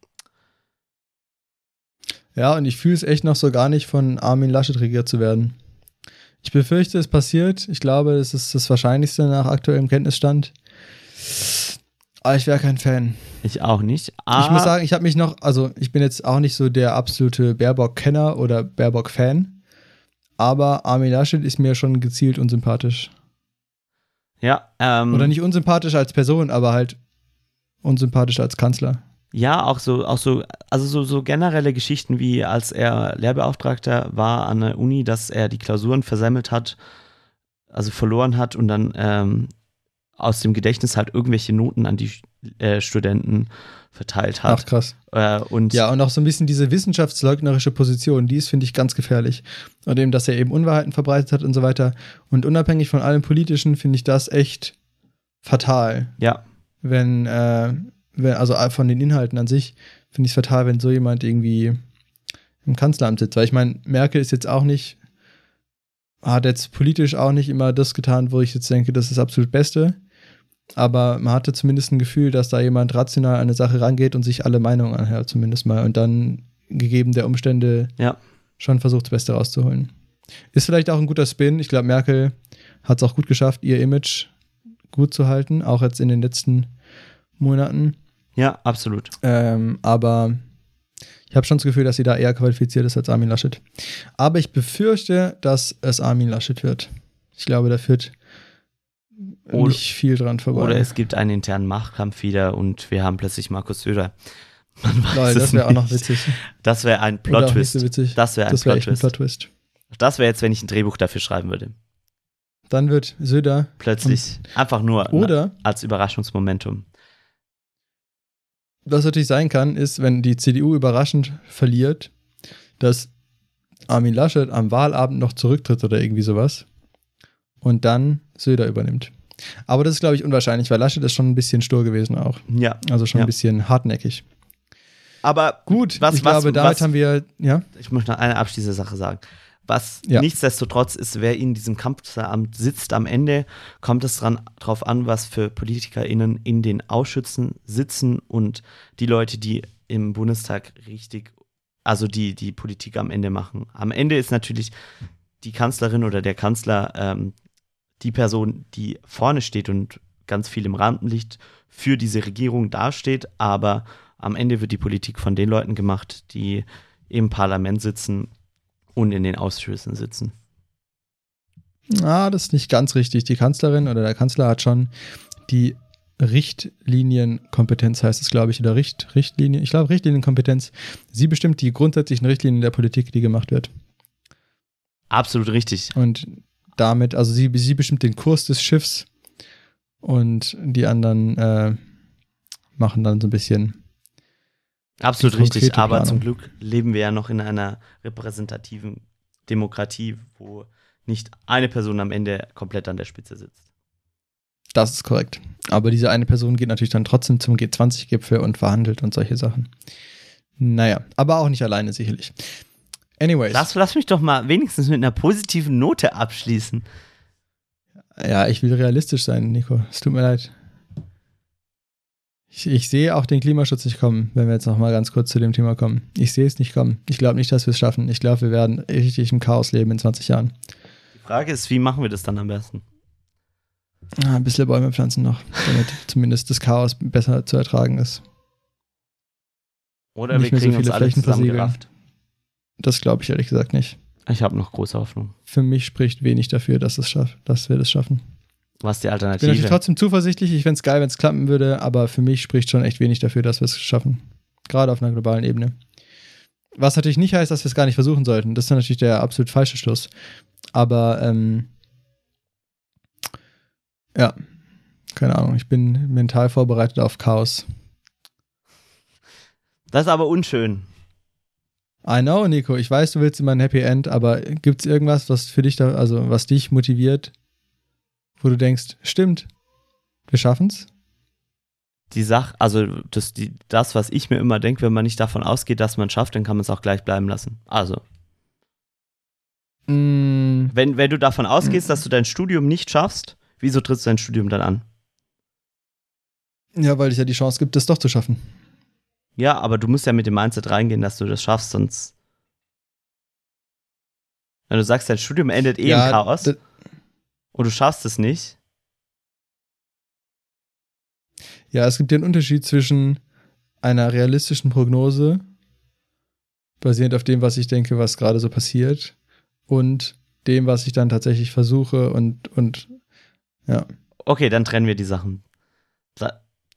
Ja, und ich fühle es echt noch so gar nicht, von Armin Laschet regiert zu werden. Ich befürchte, es passiert. Ich glaube, es ist das Wahrscheinlichste nach aktuellem Kenntnisstand. Aber ich wäre kein Fan. Ich auch nicht. Ich Ah, muss sagen, ich habe mich noch, also ich bin jetzt auch nicht so der absolute Baerbock-Kenner oder Baerbock-Fan. Aber Armin Laschet ist mir schon gezielt unsympathisch. ja, ähm, Oder nicht unsympathisch als Person, aber halt unsympathisch als Kanzler. Ja, auch so, auch so, also so, so generelle Geschichten wie als er Lehrbeauftragter war an der Uni, dass er die Klausuren versemmelt hat, also verloren hat und dann ähm, aus dem Gedächtnis halt irgendwelche Noten an die äh, Studenten verteilt Ach hat. krass. Äh, und Ja, und auch so ein bisschen diese wissenschaftsleugnerische Position, die ist, finde ich, ganz gefährlich. Und eben, dass er eben Unwahrheiten verbreitet hat und so weiter. Und unabhängig von allem Politischen finde ich das echt fatal. ja, Wenn, äh, wenn also von den Inhalten an sich, finde ich es fatal, wenn so jemand irgendwie im Kanzleramt sitzt. Weil ich meine, Merkel ist jetzt auch nicht, hat jetzt politisch auch nicht immer das getan, wo ich jetzt denke, das ist das absolut Beste. Aber man hatte zumindest ein Gefühl, dass da jemand rational an eine Sache rangeht und sich alle Meinungen anhört, zumindest mal. Und dann, gegeben der Umstände, ja, schon versucht, das Beste rauszuholen. Ist vielleicht auch ein guter Spin. Ich glaube, Merkel hat es auch gut geschafft, ihr Image gut zu halten, auch jetzt in den letzten Monaten. ja, absolut. Ähm, aber ich habe schon das Gefühl, dass sie da eher qualifiziert ist als Armin Laschet. Aber ich befürchte, dass es Armin Laschet wird. Ich glaube, da führt Oder- nicht viel dran vorbei. Oder es gibt einen internen Machtkampf wieder und wir haben plötzlich Markus Söder. Man weiß es das wäre auch noch witzig. Das wäre ein Plot-Twist. so. Das wäre ein. Plot-Twist. Das wäre jetzt, wenn ich ein Drehbuch dafür schreiben würde. Dann wird Söder Plötzlich. Einfach nur oder als Überraschungsmomentum. was natürlich sein kann, ist, wenn die CDU überraschend verliert, dass Armin Laschet am Wahlabend noch zurücktritt oder irgendwie sowas und dann Söder übernimmt. Aber das ist, glaube ich, unwahrscheinlich, weil Laschet ist schon ein bisschen stur gewesen auch. Ja. Also schon Ja. ein bisschen hartnäckig. Aber Gut, was, ich was, glaube, damit was, haben wir, ja, ich möchte noch eine abschließende Sache sagen. Was Ja. nichtsdestotrotz ist, wer in diesem Kanzleramt sitzt am Ende, kommt es dran, drauf an, was für PolitikerInnen in den Ausschüssen sitzen und die Leute, die im Bundestag richtig, also die die Politik am Ende machen. Am Ende ist natürlich die Kanzlerin oder der Kanzler ähm, die Person, die vorne steht und ganz viel im Rampenlicht für diese Regierung dasteht, aber am Ende wird die Politik von den Leuten gemacht, die im Parlament sitzen und in den Ausschüssen sitzen. ah, das ist nicht ganz richtig. Die Kanzlerin oder der Kanzler hat schon die Richtlinienkompetenz, heißt es, glaube ich, oder Richt, Richtlinie, ich glaube, Richtlinienkompetenz. Sie bestimmt die grundsätzlichen Richtlinien der Politik, die gemacht wird. Absolut richtig. Und damit, also sie, sie bestimmt den Kurs des Schiffs und die anderen äh, machen dann so ein bisschen. Absolut richtig. Aber Planung. zum Glück leben wir ja noch in einer repräsentativen Demokratie, wo nicht eine Person am Ende komplett an der Spitze sitzt. Das ist korrekt. Aber diese eine Person geht natürlich dann trotzdem zum G20-Gipfel und verhandelt und solche Sachen. Naja, aber auch nicht alleine sicherlich. Anyways. Lass, lass mich doch mal wenigstens mit einer positiven Note abschließen. Ja, ich will realistisch sein, Nico. Es tut mir leid. Ich, ich sehe auch den Klimaschutz nicht kommen, wenn wir jetzt noch mal ganz kurz zu dem Thema kommen. Ich sehe es nicht kommen. Ich glaube nicht, dass wir es schaffen. Ich glaube, wir werden richtig im Chaos leben in 20 Jahren. Die Frage ist, wie machen wir das dann am besten? Ah, ein bisschen Bäume pflanzen noch, damit zumindest das Chaos besser zu ertragen ist. Oder Nicht wir mehr so kriegen uns viele alle zusammengerafft. Das glaube ich ehrlich gesagt nicht. Ich habe noch große Hoffnung. Für mich spricht wenig dafür, dass, es schaff, dass wir das schaffen. Was ist die Ich bin natürlich Alternative? trotzdem zuversichtlich. Ich fände es geil, wenn es klappen würde, aber für mich spricht schon echt wenig dafür, dass wir es schaffen. Gerade auf einer globalen Ebene. Was natürlich nicht heißt, dass wir es gar nicht versuchen sollten. Das ist natürlich der absolut falsche Schluss. Aber, ähm, ja, keine Ahnung. Ich bin mental vorbereitet auf Chaos. Das ist aber unschön. I know, Nico. Ich weiß, du willst immer ein Happy End, aber gibt es irgendwas, was für dich da, also was dich motiviert, wo du denkst, stimmt, wir schaffen's? Die Sache, also das, die, das, was ich mir immer denke, wenn man nicht davon ausgeht, dass man es schafft, dann kann man es auch gleich bleiben lassen. Also, Mm, wenn, wenn du davon ausgehst, dass du dein Studium nicht schaffst, wieso trittst du dein Studium dann an? ja, weil es ja die Chance gibt, das doch zu schaffen. Ja, aber du musst ja mit dem Mindset reingehen, dass du das schaffst, sonst. Wenn du sagst, dein Studium endet eh Ja, im Chaos und du schaffst es nicht, Ja, es gibt den Unterschied zwischen einer realistischen Prognose, basierend auf dem, was ich denke, was gerade so passiert, und dem, was ich dann tatsächlich versuche und, und ja. okay, dann trennen wir die Sachen.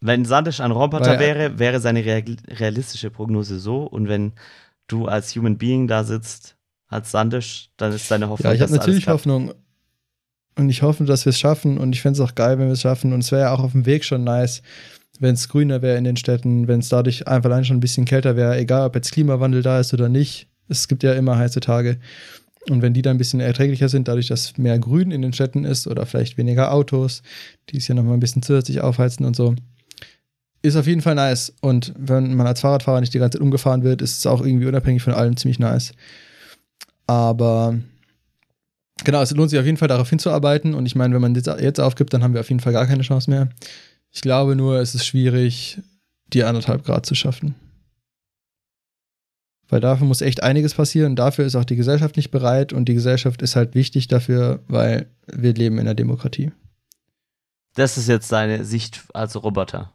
Wenn Sandisch ein Roboter Weil- wäre, wäre seine real realistische Prognose so und wenn du als Human Being da sitzt, als Sandisch, dann ist deine Hoffnung, Ja, ich habe natürlich. Hoffnung. Und ich hoffe, dass wir es schaffen. Und ich fände es auch geil, wenn wir es schaffen. Und es wäre ja auch auf dem Weg schon nice, wenn es grüner wäre in den Städten, wenn es dadurch einfach allein schon ein bisschen kälter wäre, egal ob jetzt Klimawandel da ist oder nicht. Es gibt ja immer heiße Tage. Und wenn die dann ein bisschen erträglicher sind, dadurch, dass mehr Grün in den Städten ist oder vielleicht weniger Autos, die es ja nochmal ein bisschen zusätzlich aufheizen und so, ist auf jeden Fall nice. Und wenn man als Fahrradfahrer nicht die ganze Zeit umgefahren wird, ist es auch irgendwie unabhängig von allem ziemlich nice. Aber genau, es lohnt sich auf jeden Fall darauf hinzuarbeiten. Und ich meine, wenn man jetzt, jetzt aufgibt, dann haben wir auf jeden Fall gar keine Chance mehr. Ich glaube nur, es ist schwierig, die anderthalb Grad zu schaffen. Weil dafür muss echt einiges passieren. Dafür ist auch die Gesellschaft nicht bereit. Und die Gesellschaft ist halt wichtig dafür, weil wir leben in einer Demokratie. Das ist jetzt deine Sicht als Roboter.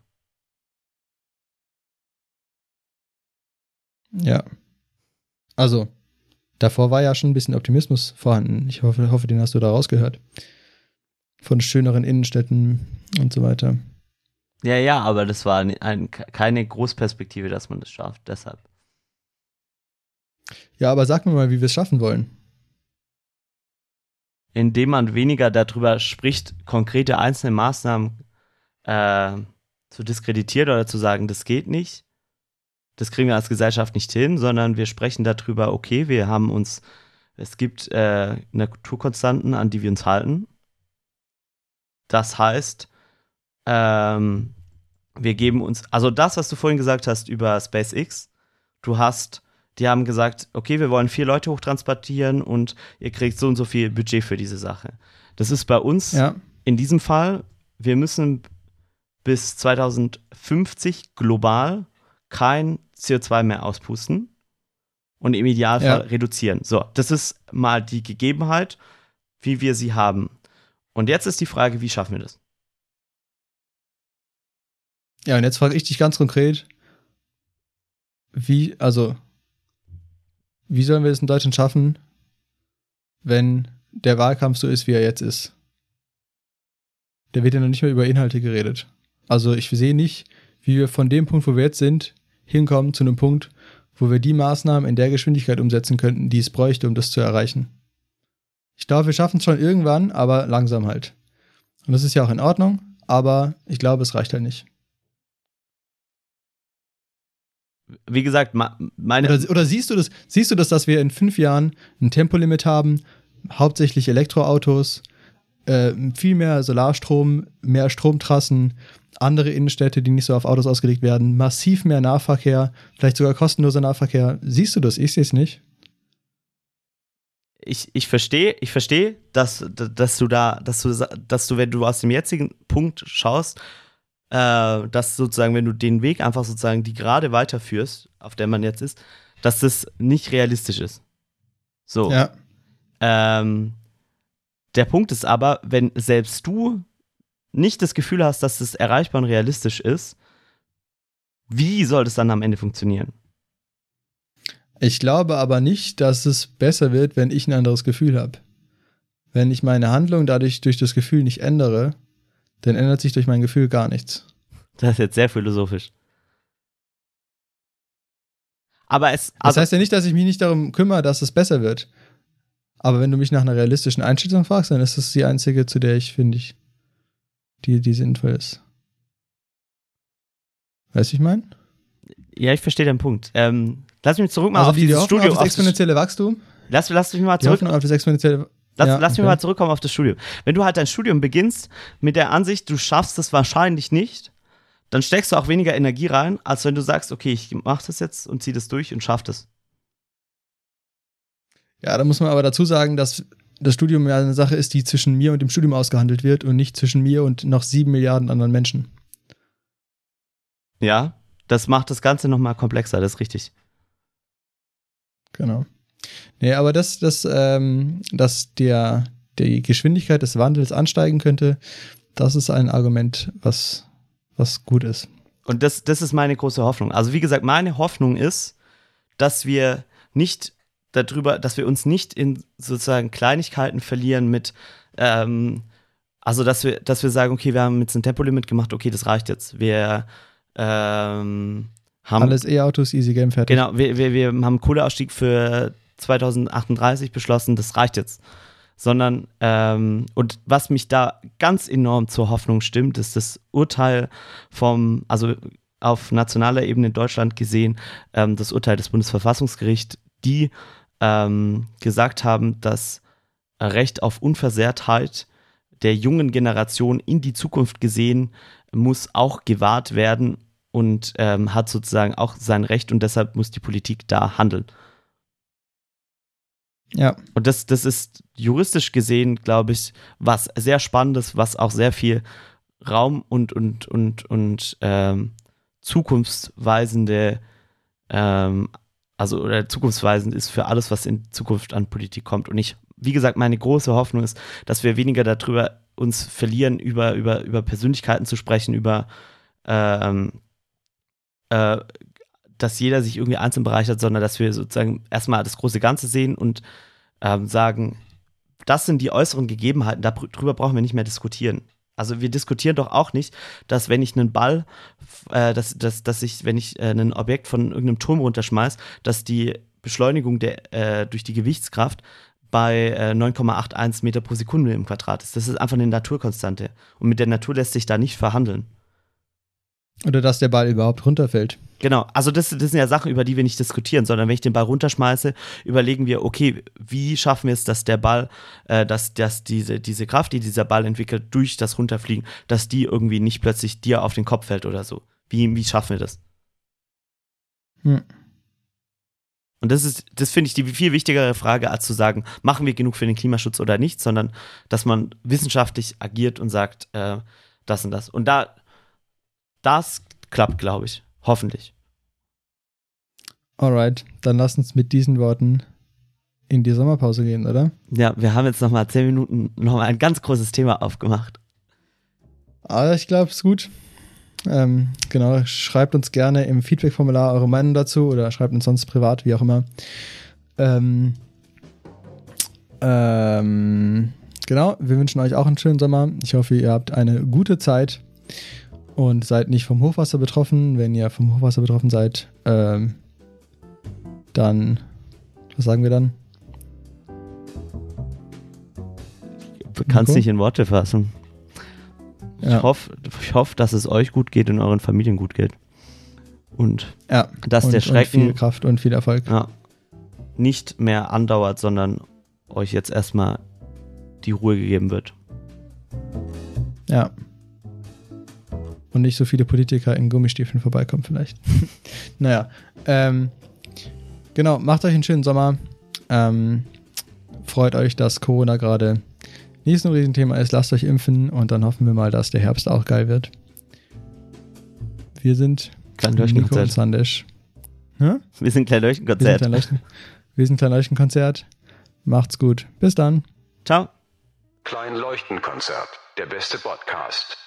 Ja. Also, davor war ja schon ein bisschen Optimismus vorhanden. Ich hoffe, hoffe den hast du da rausgehört. Von schöneren Innenstädten und so weiter. Ja, ja, aber das war ein, ein, keine Großperspektive, dass man das schafft. Deshalb. Ja, aber sag mir mal, wie wir es schaffen wollen. Indem man weniger darüber spricht, konkrete einzelne Maßnahmen äh, zu diskreditieren oder zu sagen, das geht nicht. Das kriegen wir als Gesellschaft nicht hin, sondern wir sprechen darüber, okay, wir haben uns, es gibt äh, Naturkonstanten, an die wir uns halten. Das heißt, ähm, wir geben uns, also das, was du vorhin gesagt hast über SpaceX, du hast, die haben gesagt, okay, wir wollen vier Leute hochtransportieren und ihr kriegt so und so viel Budget für diese Sache. Das ist bei uns Ja. in diesem Fall, wir müssen bis 2050 global kein CO2 mehr auspusten und im Idealfall Ja. reduzieren. So, das ist mal die Gegebenheit, wie wir sie haben. Und jetzt ist die Frage, wie schaffen wir das? Ja, und jetzt frage ich dich ganz konkret, wie, also, wie sollen wir es in Deutschland schaffen, wenn der Wahlkampf so ist, wie er jetzt ist? Da wird ja noch nicht mehr über Inhalte geredet. Also ich sehe nicht, wie wir von dem Punkt, wo wir jetzt sind, hinkommen zu einem Punkt, wo wir die Maßnahmen in der Geschwindigkeit umsetzen könnten, die es bräuchte, um das zu erreichen. Ich glaube, wir schaffen es schon irgendwann, aber langsam halt. Und das ist ja auch in Ordnung, aber ich glaube, es reicht halt nicht. Wie gesagt, meine. Oder, oder siehst du das, siehst du das, dass wir in fünf Jahren ein Tempolimit haben, hauptsächlich Elektroautos, äh, viel mehr Solarstrom, mehr Stromtrassen, andere Innenstädte, die nicht so auf Autos ausgelegt werden, massiv mehr Nahverkehr, vielleicht sogar kostenloser Nahverkehr. Siehst du das? Ich sehe es nicht. ich, ich verstehe, ich verstehe, dass, dass du da, dass du, dass du, wenn du aus dem jetzigen Punkt schaust, äh, dass sozusagen, wenn du den Weg einfach sozusagen die gerade weiterführst, auf der man jetzt ist, dass das nicht realistisch ist. So. Ja. Ähm, der Punkt ist aber, wenn selbst du nicht das Gefühl hast, dass es erreichbar und realistisch ist, wie soll das dann am Ende funktionieren? Ich glaube aber nicht, dass es besser wird, wenn ich ein anderes Gefühl habe. Wenn ich meine Handlung dadurch durch das Gefühl nicht ändere, dann ändert sich durch mein Gefühl gar nichts. Das ist jetzt sehr philosophisch. Aber es. Das Also, heißt ja nicht, dass ich mich nicht darum kümmere, dass es besser wird. Aber wenn du mich nach einer realistischen Einschätzung fragst, dann ist das die einzige, zu der ich finde ich, die, die sinnvoll ist. Weißt du, ich meine? ja, ich verstehe den Punkt. Ähm, lass mich zurück mal Also auf die, die dieses Studium. auf das exponentielle Wachstum. lass, lass mich mal zurück. Auf das exponentielle Lass, Ja, lass mich okay. mal zurückkommen auf das Studium. Wenn du halt dein Studium beginnst mit der Ansicht, du schaffst es wahrscheinlich nicht, dann steckst du auch weniger Energie rein, als wenn du sagst, okay, ich mach das jetzt und zieh das durch und schaff das. Ja, da muss man aber dazu sagen, dass das Studium ja eine Sache ist, die zwischen mir und dem Studium ausgehandelt wird und nicht zwischen mir und noch sieben Milliarden anderen Menschen. Ja, das macht das Ganze nochmal komplexer, das ist richtig. Genau. Nee, aber dass, dass, ähm, dass der, die Geschwindigkeit des Wandels ansteigen könnte, das ist ein Argument, was, was gut ist. Und das, das ist meine große Hoffnung. Also wie gesagt, meine Hoffnung ist, dass wir nicht darüber, dass wir uns nicht in sozusagen Kleinigkeiten verlieren mit, ähm, also dass wir, dass wir sagen, okay, wir haben jetzt ein Tempolimit gemacht, okay, das reicht jetzt. Wir ähm, haben Alles E-Autos, easy game, fertig. Genau, wir, wir, wir haben Kohleausstieg für 2038 beschlossen, das reicht jetzt. Sondern, ähm, und was mich da ganz enorm zur Hoffnung stimmt, ist das Urteil vom, also auf nationaler Ebene in Deutschland gesehen, ähm, das Urteil des Bundesverfassungsgerichts, die ähm, gesagt haben, dass Recht auf Unversehrtheit der jungen Generation in die Zukunft gesehen muss auch gewahrt werden und ähm, hat sozusagen auch sein Recht und deshalb muss die Politik da handeln. Ja, Und das, das ist juristisch gesehen, glaube ich, was sehr Spannendes, was auch sehr viel Raum und, und, und, und ähm, zukunftsweisende, ähm, also oder zukunftsweisend ist für alles, was in Zukunft an Politik kommt. Und ich, wie gesagt, meine große Hoffnung ist, dass wir weniger darüber uns verlieren, über, über, über Persönlichkeiten zu sprechen, über ähm, äh, dass jeder sich irgendwie einzeln bereichert, sondern dass wir sozusagen erstmal das große Ganze sehen und ähm, sagen, das sind die äußeren Gegebenheiten, darüber brauchen wir nicht mehr diskutieren. Also wir diskutieren doch auch nicht, dass wenn ich einen Ball, äh, dass, dass, dass ich, wenn ich äh, ein Objekt von irgendeinem Turm runterschmeiß, dass die Beschleunigung der, äh, durch die Gewichtskraft bei äh, 9,81 Meter pro Sekunde im Quadrat ist. Das ist einfach eine Naturkonstante. Und mit der Natur lässt sich da nicht verhandeln. Oder dass der Ball überhaupt runterfällt. Genau, also das, das sind ja Sachen, über die wir nicht diskutieren, sondern wenn ich den Ball runterschmeiße, überlegen wir, okay, wie schaffen wir es, dass der Ball, äh, dass, dass diese, diese Kraft, die dieser Ball entwickelt, durch das Runterfliegen, dass die irgendwie nicht plötzlich dir auf den Kopf fällt oder so. Wie, wie schaffen wir das? Hm. Und das ist, das finde ich die viel wichtigere Frage, als zu sagen, machen wir genug für den Klimaschutz oder nicht, sondern dass man wissenschaftlich agiert und sagt, äh, das und das. Und da, das klappt, glaube ich. Hoffentlich. Alright, dann lass uns mit diesen Worten in die Sommerpause gehen, oder? Ja, wir haben jetzt nochmal zehn Minuten nochmal ein ganz großes Thema aufgemacht. Aber ich glaube, es ist gut. Ähm, genau, schreibt uns gerne im Feedback-Formular eure Meinung dazu oder schreibt uns sonst privat, wie auch immer. Ähm, ähm, genau, wir wünschen euch auch einen schönen Sommer. Ich hoffe, ihr habt eine gute Zeit und seid nicht vom Hochwasser betroffen. Wenn ihr vom Hochwasser betroffen seid, ähm, dann, was sagen wir dann? Du kannst nicht in Worte fassen. Ich Ja, hoffe, ich hoffe, dass es euch gut geht und euren Familien gut geht. Und ja. dass und, der Und Schrecken viel Kraft und viel Erfolg. ja, nicht mehr andauert, sondern euch jetzt erstmal die Ruhe gegeben wird. Ja. Und nicht so viele Politiker in Gummistiefeln vorbeikommen, vielleicht. naja. Ähm, genau, macht euch einen schönen Sommer. Ähm, freut euch, dass Corona gerade nicht so ein Riesenthema ist. Lasst euch impfen und dann hoffen wir mal, dass der Herbst auch geil wird. Wir sind Klein Nico und. Sandesh. Hä? Wir sind Klein Wir sind Leuchtenkonzert. Klein Leuchten- wir sind Klein Leuchtenkonzert. Macht's gut. Bis dann. Ciao. Klein Leuchtenkonzert. Der beste Podcast.